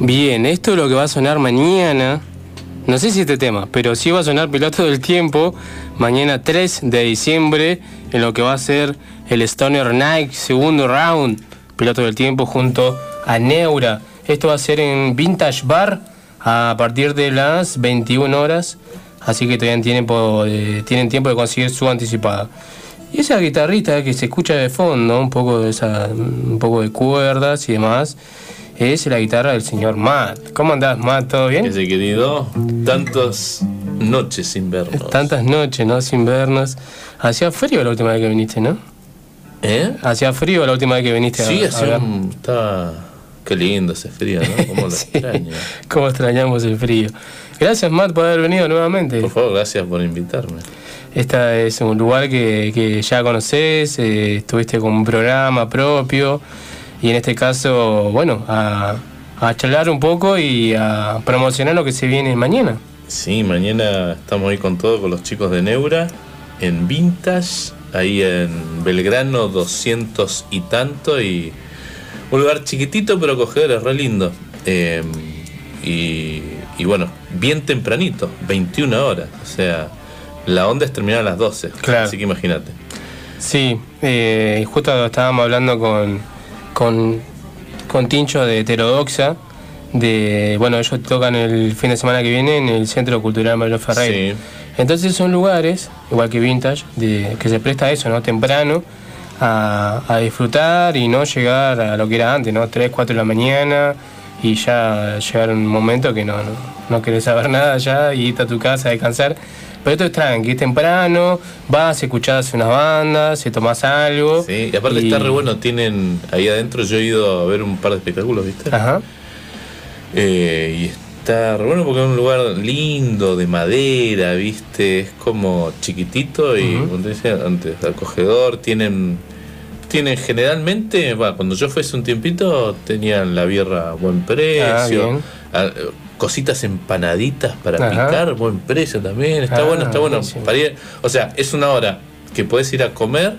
Bien, esto es lo que va a sonar mañana. No sé si este tema, pero sí va a sonar Piloto del Tiempo mañana 3 de diciembre en lo que va a ser el Stoner Night segundo round. Piloto del Tiempo junto a Neura. Esto va a ser en Vintage Bar a partir de las 21 horas. Así que todavía tienen, eh, tienen tiempo de conseguir su anticipada. Y esa guitarrita que se escucha de fondo, un poco de esa, un poco de cuerdas y demás, es la guitarra del señor Matt. ¿Cómo andás, Matt? ¿Todo bien? Ese querido, tantas noches sin vernos. Tantas noches, ¿no? Sin vernos. Hacía frío la última vez que viniste, ¿no? ¿Eh? Hacía frío la última vez que viniste a- Sí, a hacía un... Estaba... Qué lindo ese frío, ¿no? Cómo lo (laughs) extraño. Cómo extrañamos el frío. Gracias, Matt, por haber venido nuevamente. Por favor, gracias por invitarme. Este es un lugar que, que ya conoces, eh, estuviste con un programa propio y en este caso, bueno, a, a charlar un poco y a promocionar lo que se viene mañana. Sí, mañana estamos ahí con todo, con los chicos de Neura, en Vintage, ahí en Belgrano 200 y tanto, y un lugar chiquitito pero acogedor, es re lindo. Eh, y, y bueno, bien tempranito, 21 horas, o sea, la onda es terminar a las 12, Claro. así que imagínate. Sí, eh, justo estábamos hablando con, con, con Tincho de Heterodoxa, de, bueno, ellos tocan el fin de semana que viene en el Centro Cultural Mario Ferreira. Entonces son lugares, igual que Vintage, de, que se presta a eso, ¿no? Temprano, a, a disfrutar y no llegar a lo que era antes, ¿no? 3, 4 de la mañana y ya llegar un momento que no, no, no querés saber (laughs) nada ya y irte a tu casa a descansar. Pero esto es tranqui, es temprano, vas, escuchás unas bandas, se tomás algo. Sí, y aparte está re bueno, tienen ahí adentro, yo he ido a ver un par de espectáculos, ¿viste? Ajá. Eh, y está re bueno porque es un lugar lindo, de madera, ¿viste? Es como chiquitito y, como te decía antes, acogedor. Tienen, tienen generalmente, va, cuando yo hace un tiempito, tenían la birra a buen precio. bien. ah, Cositas empanaditas para Ajá. picar, buen precio también. Está Ah, bueno, está bueno. buenísimo. para ir- o sea, es una hora que puedes ir a comer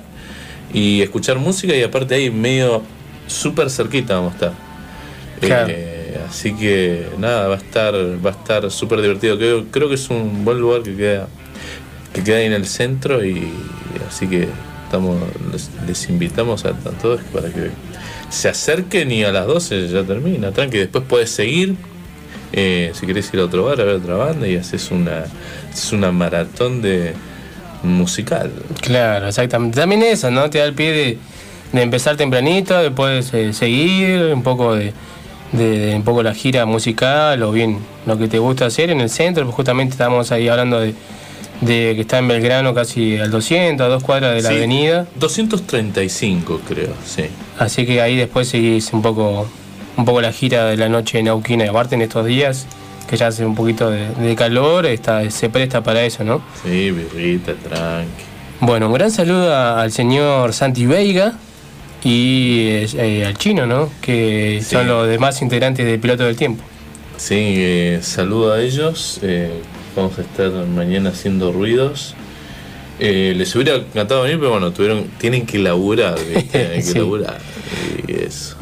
y escuchar música y aparte ahí medio súper cerquita vamos a estar. Claro. Eh, así que nada, va a estar, va a estar súper divertido. Creo, creo que es un buen lugar que queda, que queda ahí en el centro y así que estamos, les, les invitamos a, a todos para que se acerquen y a las 12 ya termina, tranqui, después puedes seguir. Eh, si querés ir a otro bar a ver otra banda y haces una, haces una maratón de musical. Claro, exactamente. También eso, ¿no? Te da el pie de, de empezar tempranito, después eh, seguir un poco de, de- de un poco la gira musical o bien lo que te gusta hacer en el centro, pues justamente estamos ahí hablando de, de que está en Belgrano casi al 200, a dos cuadras de la Sí, avenida, 235 creo, sí. así que ahí después seguís un poco un poco la gira de la noche en Auquina y aparte en estos días que ya hace un poquito de, de calor, está, se presta para eso, ¿no? Sí, birrita, tranqui. Bueno, un gran saludo a- al señor Santi Veiga y eh, al chino, ¿no? Que Sí. son los demás integrantes del Piloto del Tiempo. Sí, eh, saludo a ellos. eh, vamos a estar mañana haciendo ruidos. Eh, les hubiera encantado venir, pero bueno, tuvieron, tienen que laburar, ¿viste? (laughs) Tienen que Sí. laburar. Y eso.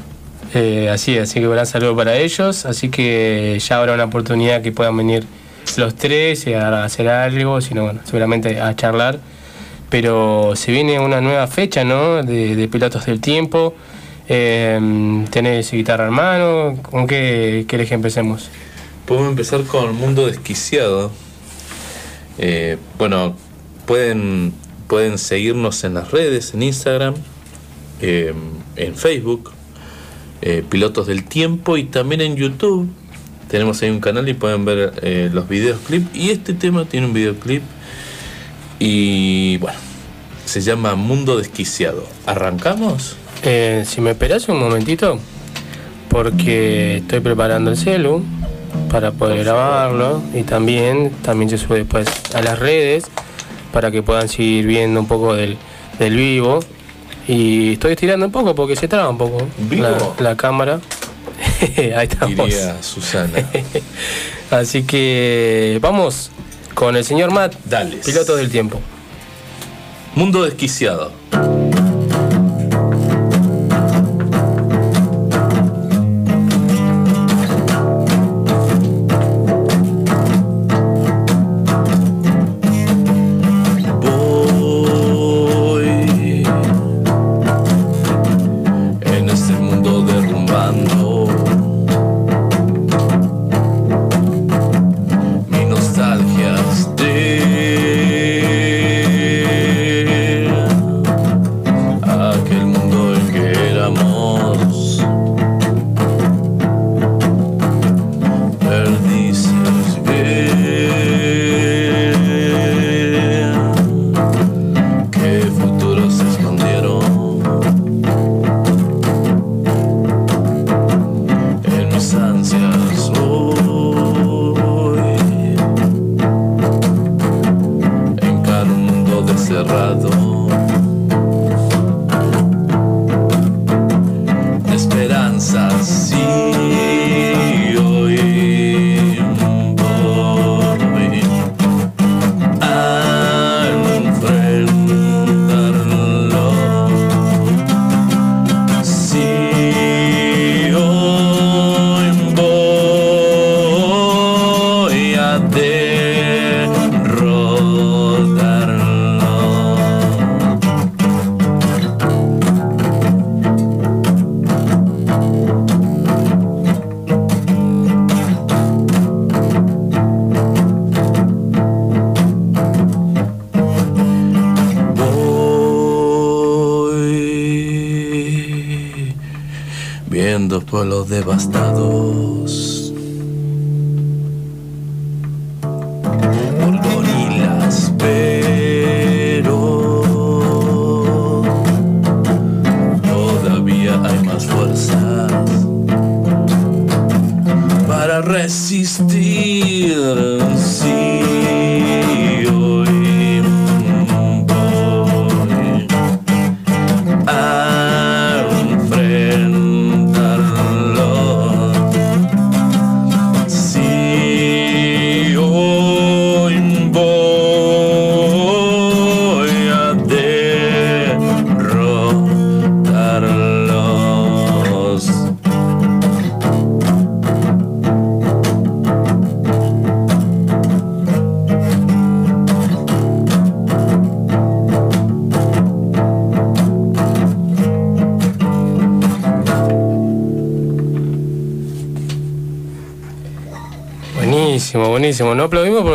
Eh, así, así que gran saludo para ellos. Así que ya habrá una oportunidad que puedan venir los tres a hacer algo, sino bueno, seguramente a charlar. Pero se viene una nueva fecha, ¿no? De, de Pilotos del Tiempo. Eh, tenés guitarra en mano. ¿Con qué querés que empecemos? Podemos empezar con Mundo Desquiciado. Eh, bueno, pueden, pueden seguirnos en las redes, en Instagram, eh, en Facebook, eh, Pilotos del Tiempo y también en YouTube. Tenemos ahí un canal y pueden ver eh, los videos clip. Y este tema tiene un videoclip. Y bueno, se llama Mundo Desquiciado. ¿Arrancamos? Eh, si me esperas un momentito, porque estoy preparando el celu para poder grabarlo y también, también se sube después a las redes para que puedan seguir viendo un poco del, del vivo. Y estoy estirando un poco porque se traba un poco la, la cámara. (laughs) Ahí estamos. Diría Susana. (laughs) Así que vamos con el señor Matt, Dale. piloto del tiempo. Mundo Desquiciado.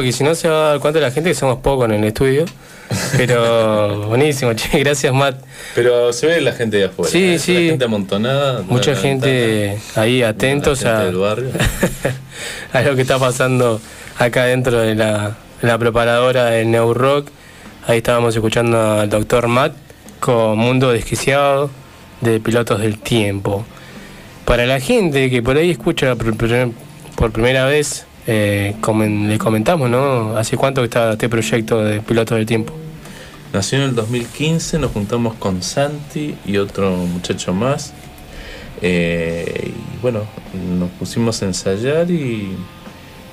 Porque si no se va a dar cuenta la gente que somos pocos en el estudio. Pero (laughs) buenísimo, che, gracias Matt. Pero se ve la gente de afuera. Sí, ¿eh? sí. La gente amontonada. Mucha la gente ahí atentos gente a, del barrio. (laughs) a lo que está pasando acá dentro de la, preparadora del New Rock. Ahí estábamos escuchando al doctor Matt con Mundo Desquiciado de Pilotos del Tiempo. Para la gente que por ahí escucha por primera vez, eh, le comentamos, ¿no? ¿Hace cuánto que está este proyecto de Pilotos del Tiempo? Nació en el 2015, nos juntamos con Santi y otro muchacho más. Eh, y bueno, nos pusimos a ensayar y,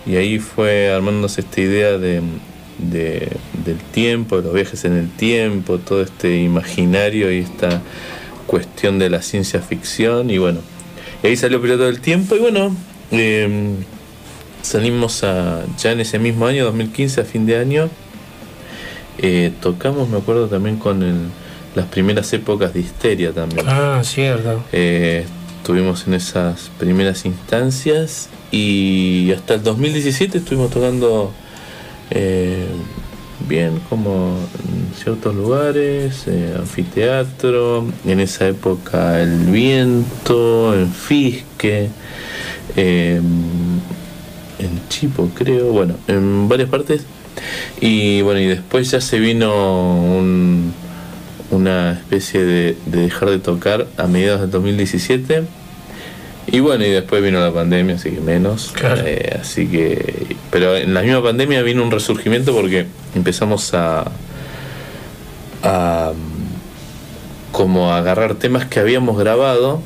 ahí fue armándose esta idea de, de- del tiempo, de los viajes en el tiempo, todo este imaginario y esta cuestión de la ciencia ficción. Y bueno, y ahí salió Piloto del Tiempo y bueno, eh, salimos a, ya en ese mismo año, 2015, a fin de año. Eh, tocamos, me acuerdo también con el- las primeras épocas de histeria también. Ah, cierto. Eh, estuvimos en esas primeras instancias y hasta el 2017 estuvimos tocando eh, bien como en ciertos lugares, eh, anfiteatro, en esa época el viento, en Fisque, eh, en Chipo creo, bueno, en varias partes. Y bueno, y después ya se vino un, una especie de, de dejar de tocar a mediados del 2017. Y bueno, y después vino la pandemia, así que menos. Eh, así que. Pero en la misma pandemia vino un resurgimiento porque empezamos a. a como a agarrar temas que habíamos grabado,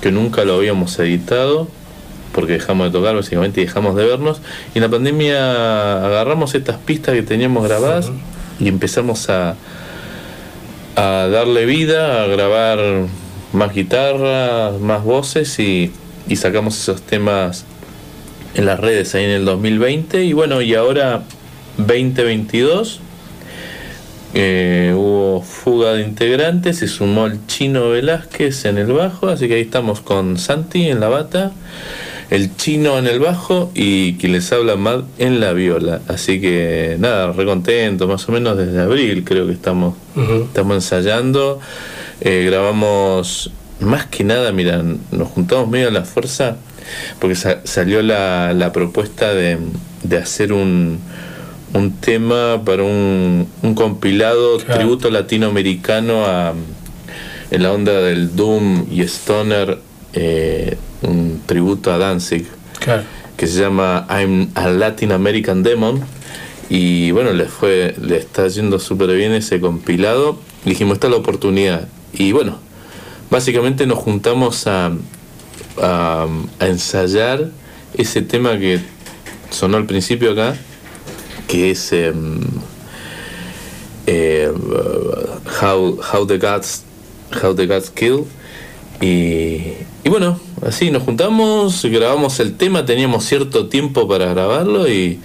que nunca lo habíamos editado, porque dejamos de tocar básicamente y dejamos de vernos. Y en la pandemia agarramos estas pistas que teníamos grabadas y empezamos a, a darle vida, a grabar más guitarra, más voces y, y sacamos esos temas en las redes ahí en el 2020 y bueno, y ahora 2022 eh, hubo fuga de integrantes, se sumó el chino Velázquez en el bajo, así que ahí estamos con Santi en la bata, el chino en el bajo y quien les habla Matt en la viola. Así que nada, re contento, más o menos desde abril creo que estamos, estamos ensayando. Eh, grabamos más que nada, mira, nos juntamos medio a la fuerza porque sa- salió la, la propuesta de, de hacer un, un tema para un, un compilado tributo latinoamericano a en la onda del Doom y Stoner, eh, un tributo a Danzig Claro. que se llama I'm a Latin American Demon. Y bueno, le fue, le está yendo súper bien ese compilado. Dijimos, esta es la oportunidad. Y bueno, básicamente nos juntamos a, a, a ensayar ese tema que sonó al principio acá, que es em, eh, how, how the Gods How the Gods Kill. Y, y bueno, así nos juntamos, grabamos el tema, teníamos cierto tiempo para grabarlo y,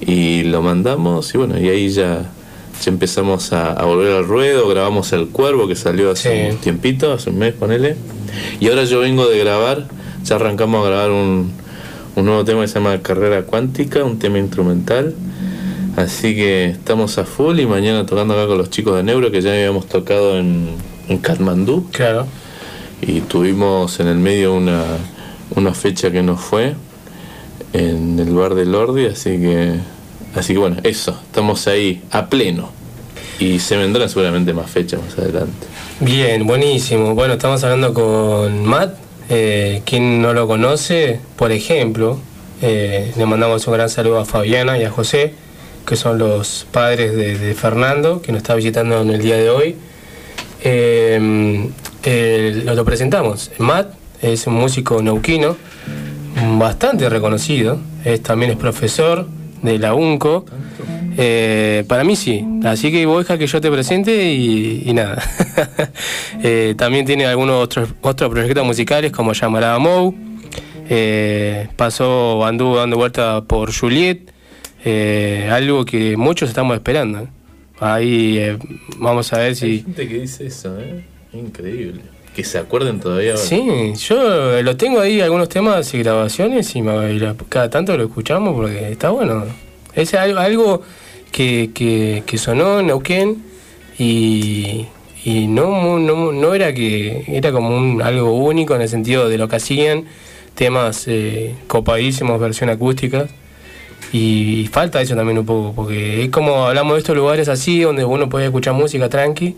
y lo mandamos y bueno, y ahí ya, ya empezamos a, a volver al ruedo, grabamos El Cuervo que salió hace un tiempito, hace un mes, ponele. Y ahora yo vengo de grabar, ya arrancamos a grabar un, un nuevo tema que se llama Carrera Cuántica, un tema instrumental. Así que estamos a full y mañana tocando acá con los chicos de Neuro que ya habíamos tocado en, en Katmandú. Claro. Y tuvimos en el medio una, una fecha que nos fue en el bar del Lordi, así que, así que bueno, eso, estamos ahí a pleno y se vendrán seguramente más fechas más adelante. Bien, buenísimo. Bueno, estamos hablando con Matt. Eh, quien no lo conoce, por ejemplo, eh, le mandamos un gran saludo a Fabiana y a José, que son los padres de, de Fernando, que nos está visitando en el día de hoy. Eh, eh, lo, presentamos. Matt es un músico neuquino, bastante reconocido. Es, también es profesor de la UNCO. Eh, para mí sí. Así que vos deja que yo te presente y, nada. (laughs) Eh, también tiene algunos otros, otros proyectos musicales como Llamarada Mou. Eh, pasó, anduvo dando vuelta por Juliet. algo que muchos estamos esperando. Ahí vamos a ver Hay si... gente que dice eso, ¿eh? Increíble. Que se acuerden todavía. ahora. Sí, yo lo tengo ahí algunos temas y grabaciones y, y cada tanto lo escuchamos porque está bueno. Es algo, que, que, que sonó en Neuquén y, y no, no, no era que era como un, algo único en el sentido de lo que hacían, temas eh, copadísimos, versión acústica. Y falta eso también un poco, porque es como hablamos de estos lugares así, donde uno puede escuchar música tranqui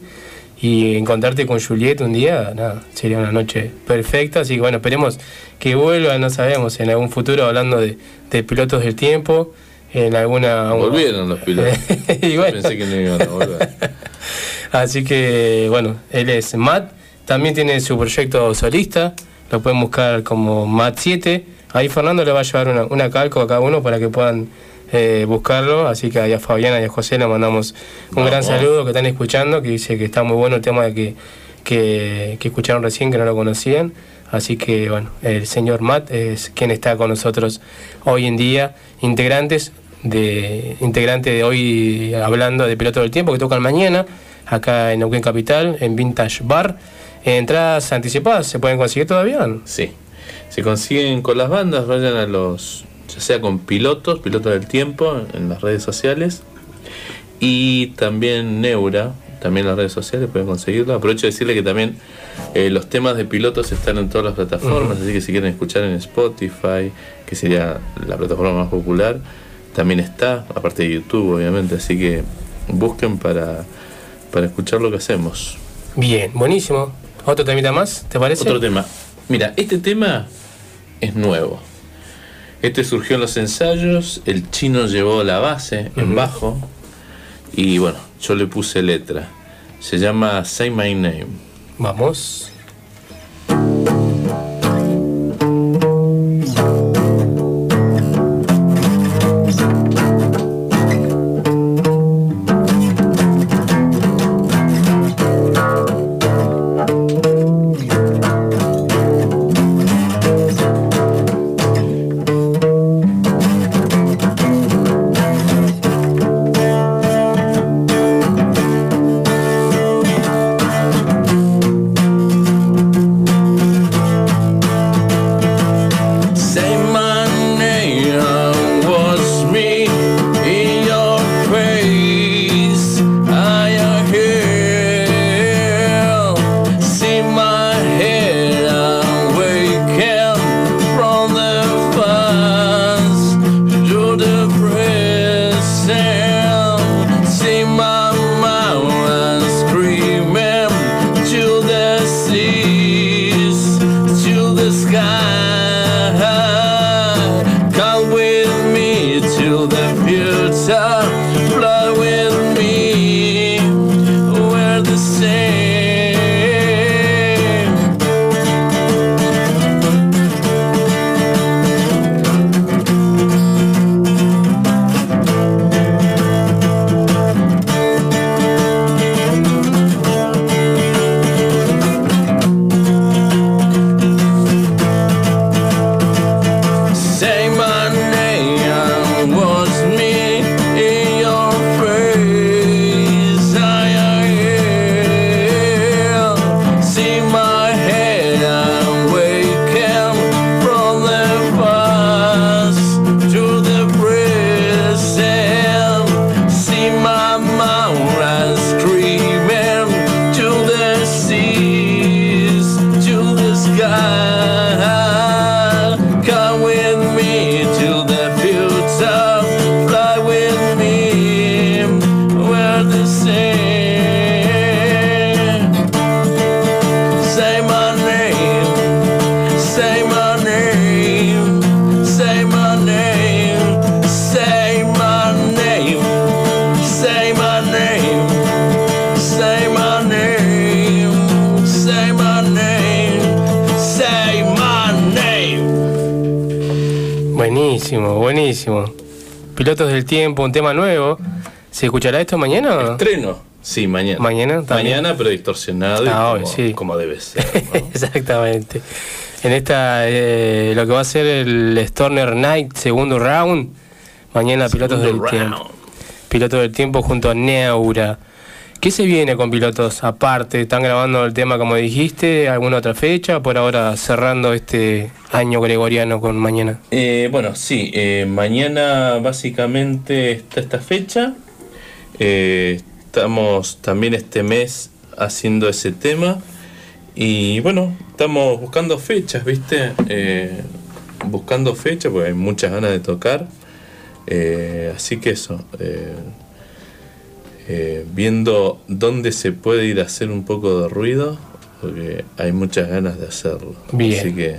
y encontrarte con Juliet un día, nada, sería una noche perfecta. Así que bueno, esperemos que vuelva, no sabemos, en algún futuro hablando de, de pilotos del tiempo, en alguna... Volvieron los (laughs) pilotos. Y Yo bueno. Pensé que no iban a volver. (laughs) Así que bueno, él es Matt, también tiene su proyecto solista, lo pueden buscar como Matt7. Ahí Fernando le va a llevar una, una calco a cada uno para que puedan eh, buscarlo. Así que a Fabiana y a José le mandamos un gran saludo que están escuchando, que dice que está muy bueno el tema de que, que, que escucharon recién, que no lo conocían. Así que bueno, el señor Matt es quien está con nosotros hoy en día, integrantes de integrante de hoy hablando de Piloto del Tiempo que tocan mañana acá en Neuquén Capital en Vintage Bar. Entradas anticipadas se pueden conseguir todavía. Sí. Se consiguen con las bandas, vayan a los, ya sea con pilotos, pilotos del tiempo, en las redes sociales. Y también Neura, también en las redes sociales pueden conseguirlo. Aprovecho de decirle que también eh, los temas de pilotos están en todas las plataformas, así que si quieren escuchar en Spotify, que sería la plataforma más popular, también está, aparte de YouTube obviamente, así que busquen para, para escuchar lo que hacemos. Bien, buenísimo. Otro temita más, ¿te parece? Otro tema. Mira, este tema es nuevo. Este surgió en los ensayos, el chino llevó la base en bajo y bueno, yo le puse letra. Se llama Say My Name. Vamos. Tiempo, un tema nuevo. ¿Se escuchará esto mañana? Estreno. Sí, mañana. Mañana también. Mañana, pero distorsionado y Ah, como, sí. como debe ser. (laughs) Exactamente. En esta, eh, lo que va a ser el Storner Night, segundo round. Mañana Pilotos del Tiempo. Pilotos del Tiempo junto a Neura. ¿Qué se viene con pilotos aparte? ¿Están grabando el tema como dijiste? ¿Alguna otra fecha? Por ahora cerrando este año gregoriano con mañana. Eh, bueno, sí, eh, mañana básicamente está esta fecha. Eh, estamos también este mes haciendo ese tema. Y bueno, estamos buscando fechas, ¿viste? Eh, buscando fechas porque hay muchas ganas de tocar. Así que eso. Eh, viendo dónde se puede ir a hacer un poco de ruido, porque hay muchas ganas de hacerlo. Bien. Así que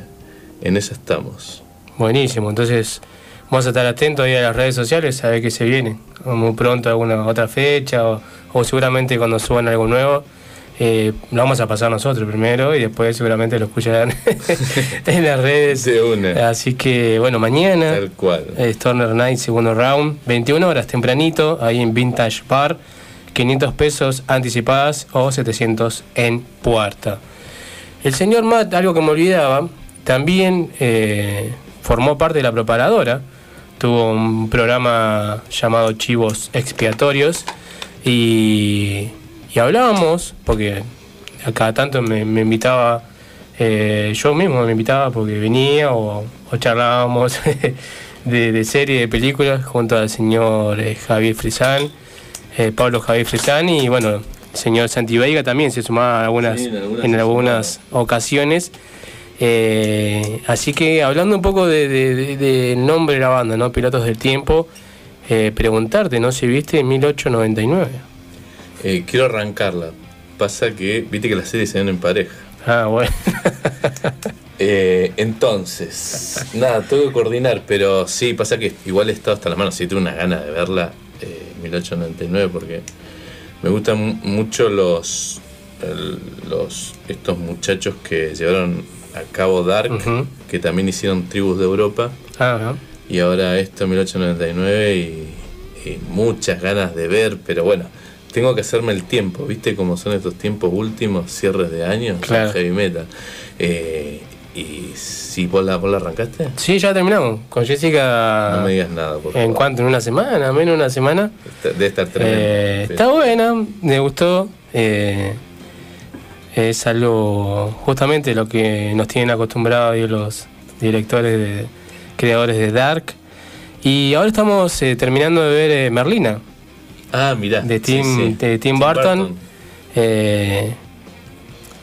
en eso estamos. Buenísimo, entonces vamos a estar atentos ahí a las redes sociales a ver qué se viene. Muy pronto alguna otra fecha o, o seguramente cuando suban algo nuevo. eh, lo vamos a pasar nosotros primero y después seguramente lo escucharán (laughs) en las redes. Así que bueno, mañana Tal cual. eh, Storner Night, segundo round, 21 horas tempranito, ahí en Vintage Bar, 500 pesos anticipadas o 700 en puerta. El señor Matt, algo que me olvidaba, también eh, formó parte de la preparadora. Tuvo un programa llamado Chivos Expiatorios y, y hablábamos, porque a cada tanto me, invitaba, eh, yo mismo me invitaba porque venía o, o charlábamos (laughs) de, de serie, de películas junto al señor eh, Javier Frisán, eh, Pablo Javier Frisán y bueno, el señor Santi Veiga también se sumaba algunas, Sí, en algunas en se algunas ocasiones. Eh, así que hablando un poco de- de- de- del nombre de la banda, ¿no? Pilotos del Tiempo, eh, preguntarte, ¿no? Si viste 1899. Eh, quiero arrancarla. Pasa que, viste que las series se ven en pareja. Ah, bueno. (laughs) Entonces, nada, tengo que coordinar, pero sí, pasa que igual he estado hasta las manos. Sí, tengo unas ganas de verla, eh, 1899, porque me gustan mu- mucho los, el- los estos muchachos que llevaron a cabo Dark, que también hicieron Tribus de Europa. Ah, Y ahora esto, 1899, y, y muchas ganas de ver, pero bueno, tengo que hacerme el tiempo, ¿viste cómo son estos tiempos últimos, cierres de año? Claro. Heavy metal. Eh, y si vos la, vos la arrancaste, Sí, ya terminamos. Con Jessica. no me digas nada, por ¿En favor. cuánto? ¿En una semana? ¿Menos de una semana? Está- Debe estar tremendo. Eh, Sí. está buena, me gustó. eh, es algo justamente lo que nos tienen acostumbrados los directores, de, creadores de Dark. Y ahora estamos eh, terminando de ver eh, Merlina. Ah, mirá. De Tim, sí, sí. de Tim Burton.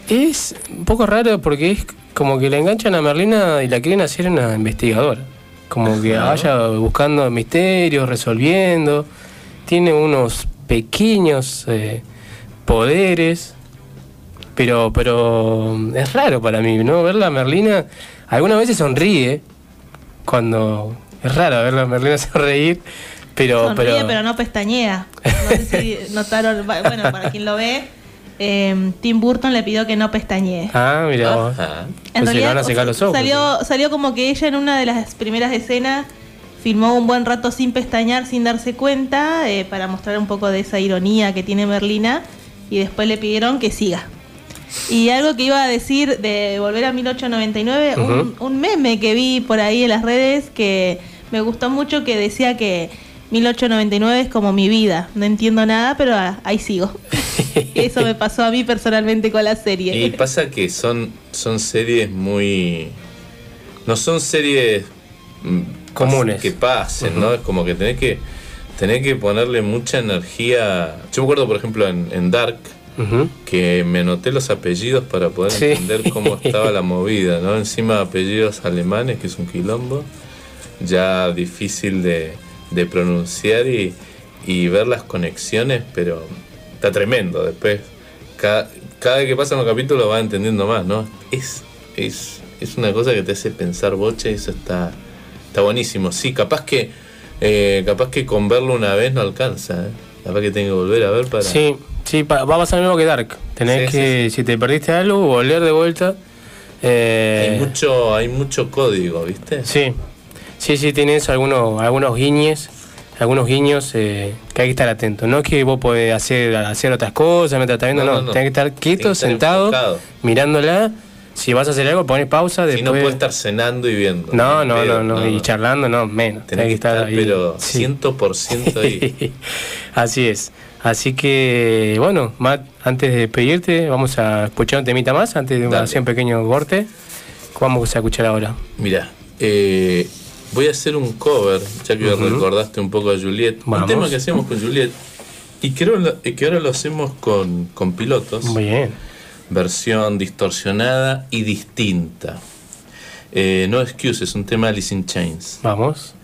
Es un poco raro porque es como que le enganchan a Merlina y la quieren hacer una investigadora. Como que vaya buscando misterios, resolviendo. Tiene unos pequeños eh, poderes. Pero, pero es raro para mí, ¿no? Verla a Merlina. Algunas veces sonríe. Cuando. Es raro verla a Merlina (laughs) sonreír. Pero, Sonríe, pero, pero, no pestañea. No sé si (laughs) notaron. Bueno, para quien lo ve, eh, Tim Burton le pidió que no pestañee. Ah, mira vos. En Pues se le van a realidad, secar los ojos. Salió, salió como que ella en una de las primeras escenas filmó un buen rato sin pestañear, sin darse cuenta, eh, para mostrar un poco de esa ironía que tiene Merlina. Y después le pidieron que siga. Y algo que iba a decir de volver a 1899, un, Ujú. un meme que vi por ahí en las redes que me gustó mucho que decía que 1899 es como mi vida. No entiendo nada, pero ah, ahí sigo. (laughs) Eso me pasó a mí personalmente con la serie. Y pasa que son, son series muy. No son series mm, Comunes. que pasen, ¿no? Es como que tenés que tenés que ponerle mucha energía. Yo me acuerdo, por ejemplo, en, en Dark, que me anoté los apellidos para poder Sí. entender cómo (laughs) estaba la movida, ¿no? Encima apellidos alemanes, que es un quilombo, ya difícil de, de pronunciar y, y ver las conexiones, pero está tremendo. Después, cada, cada vez que pasan los capítulos vas entendiendo más, ¿no? Es, es, es una cosa que te hace pensar boche y eso está, está buenísimo. Sí, capaz que, eh, capaz que con verlo una vez no alcanza, ¿eh? Capaz que tengo que volver a ver para... Sí, Sí, va a pasar lo mismo que Dark. Tenés Sí, que, si te perdiste algo, volver de vuelta. Eh, Hay mucho, hay mucho código, ¿viste? Sí, sí, sí, tienes algunos, algunos guiñes, algunos guiños eh, que hay que estar atento. No es que vos podés hacer, hacer otras cosas mientras estás viendo, No, no, tenés que estar quieto, Tenés que estar sentado, enfocado. mirándola. Si vas a hacer algo, pones pausa, Si después... no puedes estar cenando y viendo. No, no, pedo, no, no, y charlando, no, menos. Tenés que estar, ahí. pero Sí. 100% ahí. (laughs) Así es. Así que, bueno, Matt, antes de despedirte, vamos a escuchar un temita más, antes de Dale. hacer un pequeño corte. ¿Cuál vamos a escuchar ahora? Mira, eh, voy a hacer un cover, ya que recordaste un poco a Juliet. Vamos. Un tema que hacíamos con Juliet. Y creo que ahora lo hacemos con, con pilotos. Muy bien. Versión distorsionada y distinta. Eh, no Excuses, un tema de Alice in Chains. Vamos.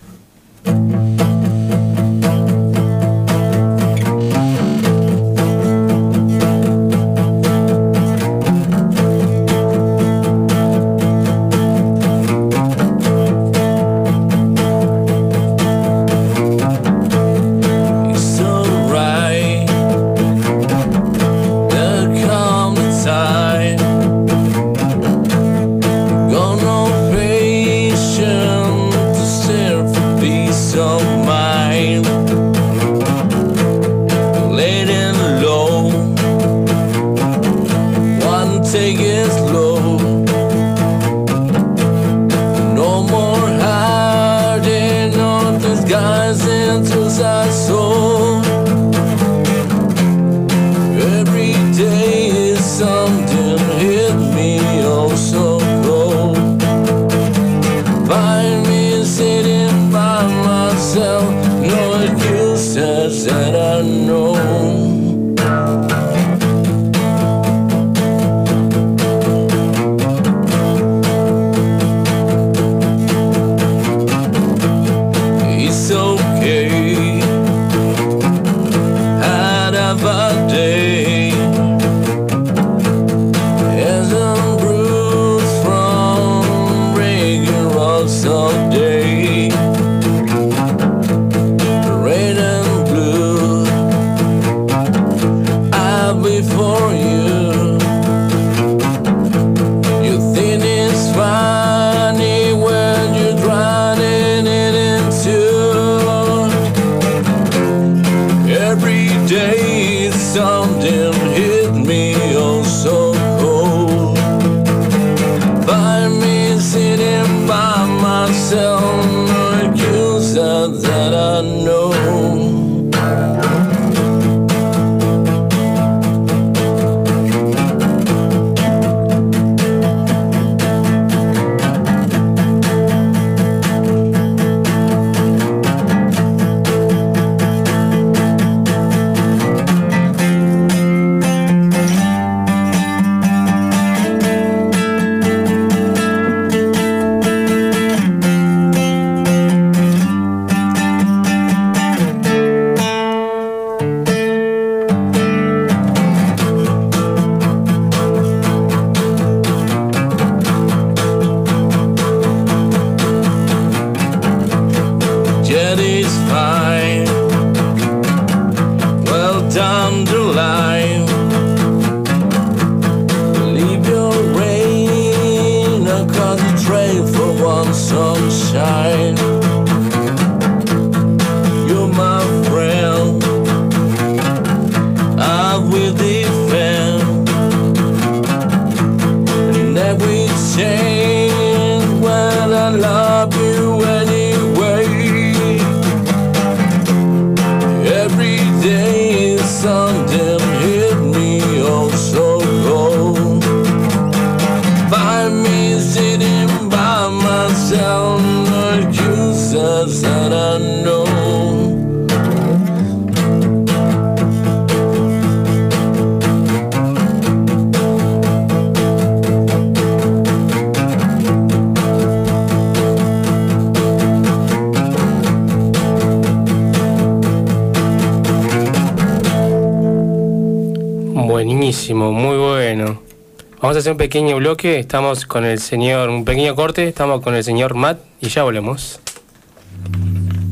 Hacer un pequeño bloque, estamos con el señor, un pequeño corte, estamos con el señor Matt y ya volvemos.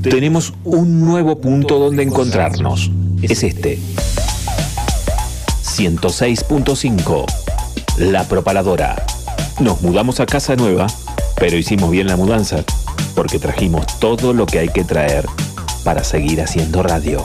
Tenemos un nuevo punto donde encontrarnos. Es este. 106.5. La Propaladora. Nos mudamos a casa nueva, pero hicimos bien la mudanza, porque trajimos todo lo que hay que traer para seguir haciendo radio.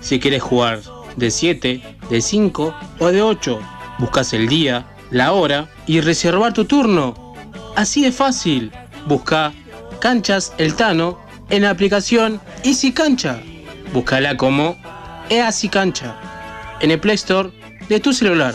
si quieres jugar de 7, de 5 o de 8. Buscas el día, la hora y reservar tu turno. Así de fácil. Busca Canchas El Tano en la aplicación Easy Cancha. Búscala como Easy Cancha en el Play Store de tu celular.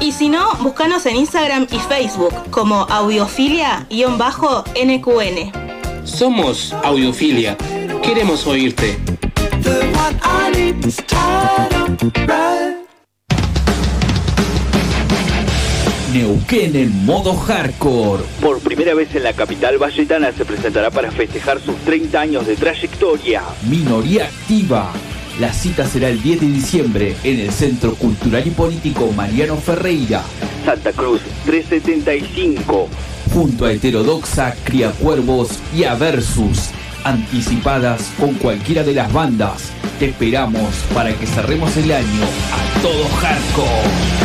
Y si no, búscanos en Instagram y Facebook como audiofilia-nqn. Somos Audiofilia. Queremos oírte. Neuquén en modo hardcore. Por primera vez en la capital valletana se presentará para festejar sus 30 años de trayectoria. Minoría activa. La cita será el 10 de diciembre en el Centro Cultural y Político Mariano Ferreira. Santa Cruz 375. Junto a Heterodoxa, Criacuervos y a Versus. Anticipadas con cualquiera de las bandas. Te esperamos para que cerremos el año a todo hardcore.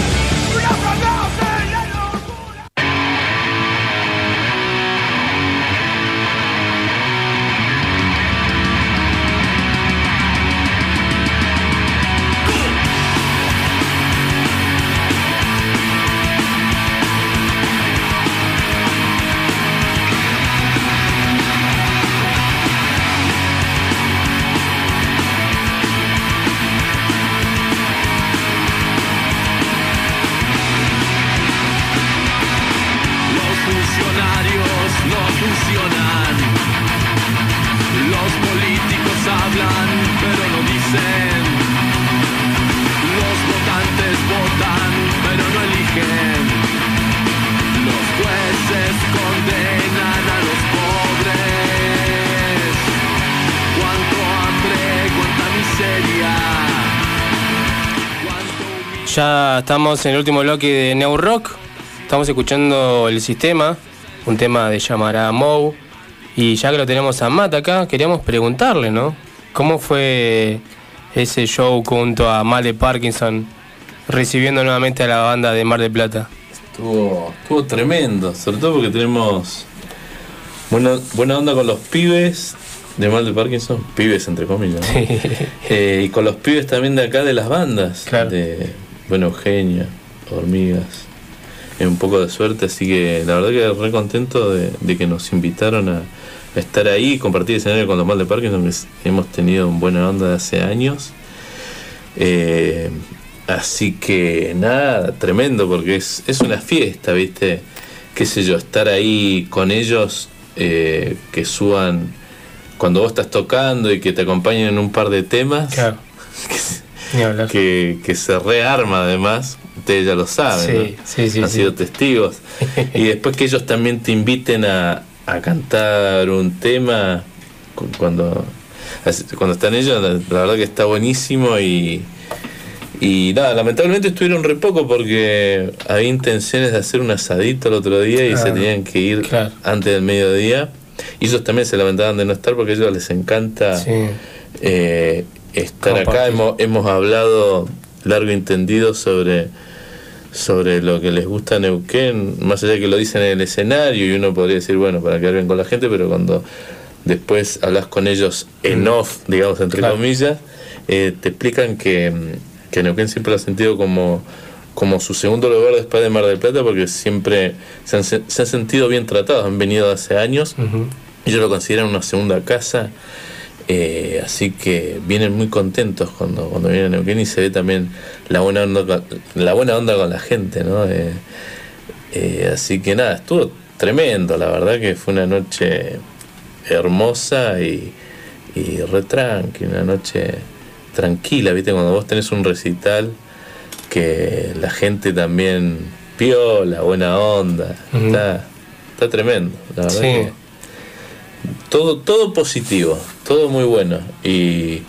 Ya estamos en el último bloque de Neo Rock. Estamos escuchando el sistema, un tema de llamará Mou. Y ya que lo tenemos a Matt acá, queríamos preguntarle, ¿no? ¿Cómo fue ese show junto a Mal de Parkinson recibiendo nuevamente a la banda de Mar del Plata? Estuvo, estuvo tremendo, sobre todo porque tenemos buena, buena onda con los pibes de Mal de Parkinson, pibes entre comillas, ¿no? (laughs) Eh, y con los pibes también de acá de las bandas, de Bueno Eugenia, Hormigas, un poco de suerte, así que la verdad que re contento de, de que nos invitaron a, a estar ahí y compartir escenario con los Mal de Parkinson, que hemos tenido una buena onda de hace años. Eh, así que nada, tremendo, porque es, es una fiesta, ¿viste? Qué sé yo, estar ahí con ellos, eh, que suban cuando vos estás tocando y que te acompañen en un par de temas. (laughs) Que, que se rearma además, ustedes ya lo saben, Sí, ¿no? sí, sí, han sido testigos. y después que ellos también te inviten a, a cantar un tema cu- cuando, cuando están ellos, la, verdad que está buenísimo y, y nada, lamentablemente estuvieron re poco porque había intenciones de hacer un asadito el otro día y se tenían que ir antes del mediodía. Y ellos también se lamentaban de no estar porque a ellos les encanta Sí. eh, estar acá. Hemos, hemos hablado largo entendido sobre, sobre lo que les gusta a Neuquén, más allá de que lo dicen en el escenario y uno podría decir, bueno, para quedar bien con la gente, pero cuando después hablas con ellos en off, digamos, entre comillas, eh, te explican que, mm, que Neuquén siempre lo ha sentido como, como su segundo lugar después de Mar del Plata, porque siempre se han, se han sentido bien tratados, han venido hace años, y ellos lo consideran una segunda casa. Eh, así que vienen muy contentos cuando, cuando vienen a Neuquén y se ve también la buena onda con, la buena onda con la gente, ¿no? Eh, eh, así que nada, estuvo tremendo, la verdad que fue una noche hermosa y, y re tranqui, una noche tranquila, ¿viste? Cuando vos tenés un recital que la gente también piola, buena onda, está, está tremendo, la verdad Sí. que todo, todo positivo, todo muy bueno. Y,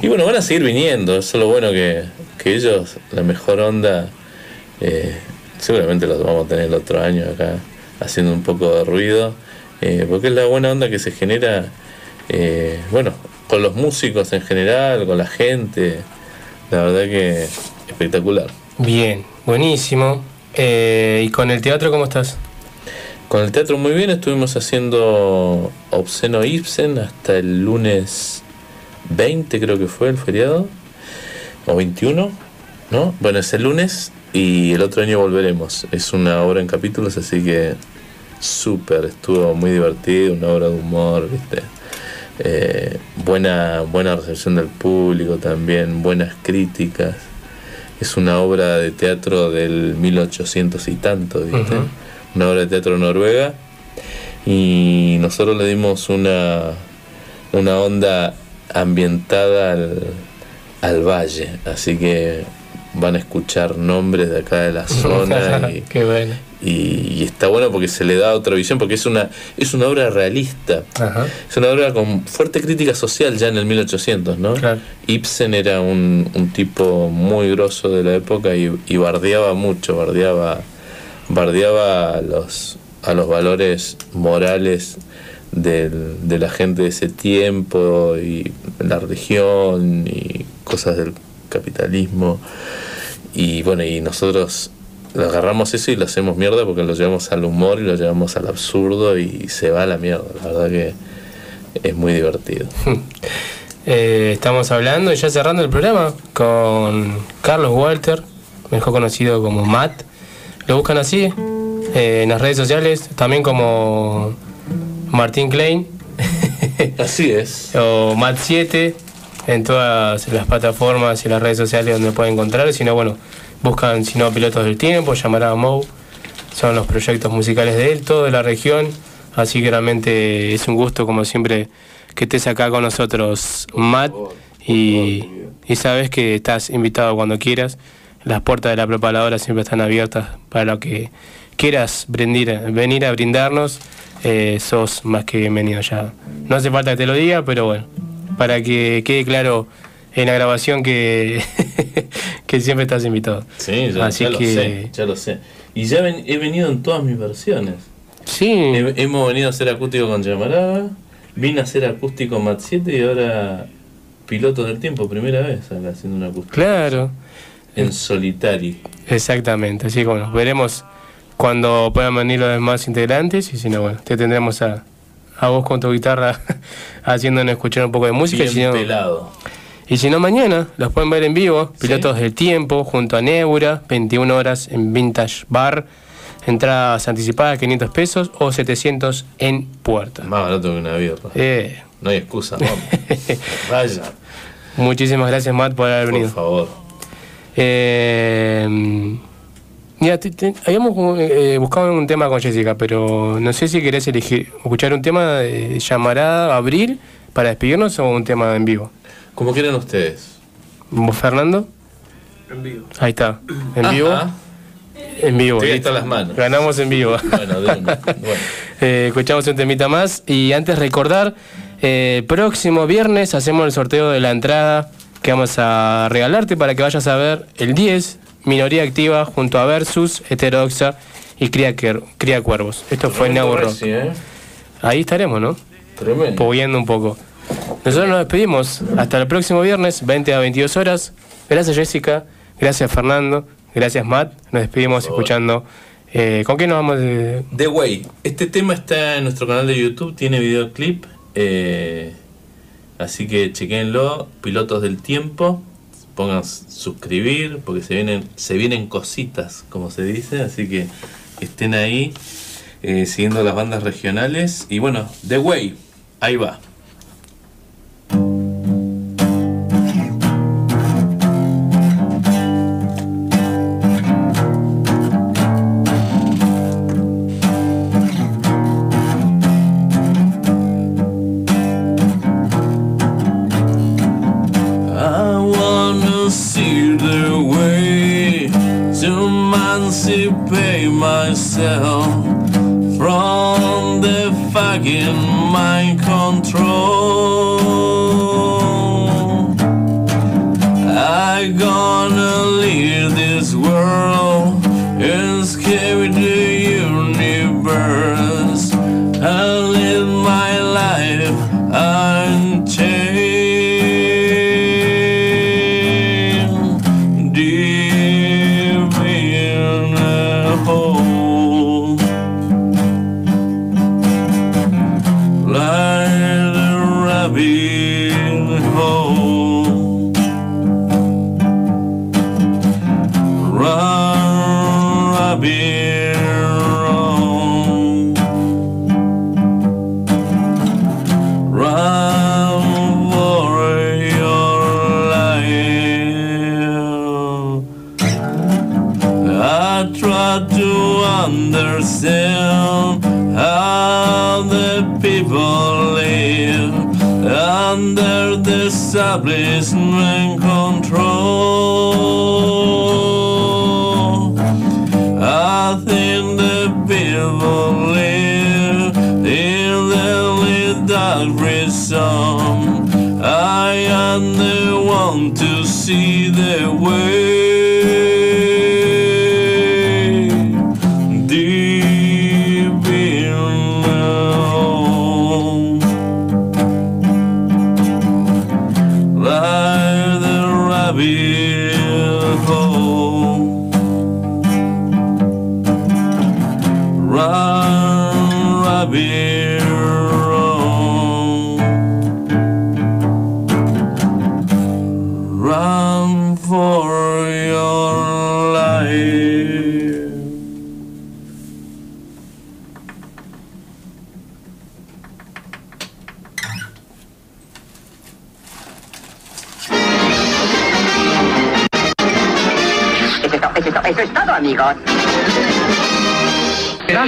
y bueno, van a seguir viniendo, eso es lo bueno que, que ellos, la mejor onda, eh, seguramente los vamos a tener el otro año acá haciendo un poco de ruido, eh, porque es la buena onda que se genera, eh, bueno, con los músicos en general, con la gente, la verdad que espectacular. Bien, buenísimo. ¿Y con el teatro cómo estás? Con el teatro muy bien, estuvimos haciendo Obsceno Ibsen hasta el lunes 20 creo que fue el feriado, o 21, ¿no? Bueno, es el lunes y el otro año volveremos. Es una obra en capítulos, así que súper, estuvo muy divertido, una obra de humor, ¿viste? Eh, buena, buena recepción del público también, buenas críticas. Es una obra de teatro del 1800 y tanto, ¿viste? Una obra de teatro noruega. Y nosotros le dimos una, una onda ambientada al, al valle. Así que van a escuchar nombres de acá de la (laughs) zona. (laughs) y, Qué bueno. y, y está bueno porque se le da otra visión, porque es una, es una obra realista. Ajá. Es una obra con fuerte crítica social ya en el 1800, ¿no? Ibsen era un, un tipo muy grosso de la época y, y bardeaba mucho, bardeaba, bardeaba a los, a los valores morales del- de la gente de ese tiempo y la religión y cosas del capitalismo. Y bueno, y nosotros agarramos eso y lo hacemos mierda porque lo llevamos al humor y lo llevamos al absurdo y se va a la mierda. La verdad que es muy divertido. (laughs) Eh, estamos hablando y ya cerrando el programa con Carlos Walter, mejor conocido como Matt. Lo buscan así eh, en las redes sociales, también como Martín Klein. (laughs) así es. O Matt7 en todas las plataformas y las redes sociales donde pueden encontrar. Si no, bueno, buscan si no Pilotos del Tiempo, llamará a Mou. Son los proyectos musicales de él, todo de la región. Así que realmente es un gusto, como siempre, que estés acá con nosotros, Matt. Y, y sabes que estás invitado cuando quieras. Las puertas de la preparadora siempre están abiertas para lo que quieras brindir, venir a brindarnos. eh, sos más que bienvenido ya. No hace falta que te lo diga, pero bueno, para que quede claro en la grabación que, (laughs) que siempre estás invitado. Sí, ya, Así ya lo sé, ya lo sé. Y ya ven- he venido en todas mis versiones. Sí. hemos venido a hacer acústico con Llamarada, vine a hacer acústico Mat 7 y ahora Pilotos del Tiempo, primera vez acá haciendo un acústico. Claro. En solitario. Exactamente, así que bueno, veremos cuando puedan venir los demás integrantes y si no, bueno, te tendremos a, a vos con tu guitarra (laughs) haciéndonos escuchar un poco de música. Bien y si no, pelado. Y si no, mañana los pueden ver en vivo, Pilotos del Tiempo, junto a Neura, 21 horas en Vintage Bar. Entradas anticipadas, 500 pesos o 700 en puerta. Más barato que una birra. Eh. No hay excusa, vamos. (laughs) Vaya. Muchísimas gracias, Matt, por haber venido. Por favor. Eh, mira, te- te- habíamos eh, buscado un tema con Jessica, pero no sé si querés elegir, escuchar un tema de llamarada Abril para despedirnos o un tema en vivo. Como quieran ustedes. ¿Vos, Fernando? En vivo. Ahí está. En Ajá. vivo. En vivo. Las manos. Ganamos en vivo. Bueno, de una. Bueno. (laughs) Eh, escuchamos un temita más y antes recordar, eh, próximo viernes hacemos el sorteo de la entrada que vamos a regalarte para que vayas a ver el 10, Minoría Activa, junto a Versus, Heterodoxa y Cría, Cría Cuervos. Esto fue Neo Rock. reci, ¿eh? Ahí estaremos, ¿no? Tremendo. Pogueando un poco. Nosotros nos despedimos. Hasta el próximo viernes, 20 a 22 horas. Gracias Jessica, gracias Fernando, gracias Matt. Nos despedimos escuchando. eh, ¿Con qué nos vamos? de- The Way. Este tema está en nuestro canal de YouTube, tiene videoclip. eh, así que chequenlo. Pilotos del tiempo. Pongan suscribir porque se vienen, se vienen cositas, como se dice. Así que estén ahí eh, siguiendo las bandas regionales. Y bueno, The Way. Ahí va. Establishment control. I think the people live in the dark prison. I am the one to see the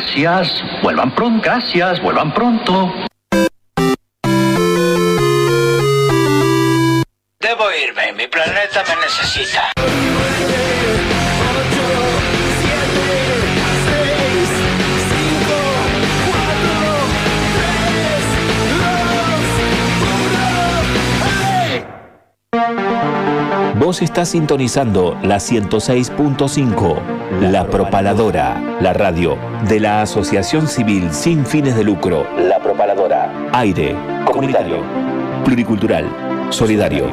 Gracias, vuelvan pronto, gracias, vuelvan pronto. Vos estás sintonizando la 106.5, La Propaladora, la radio de la Asociación Civil Sin Fines de Lucro, La Propaladora. Aire, comunitario, pluricultural, solidario,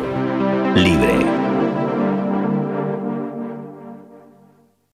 libre.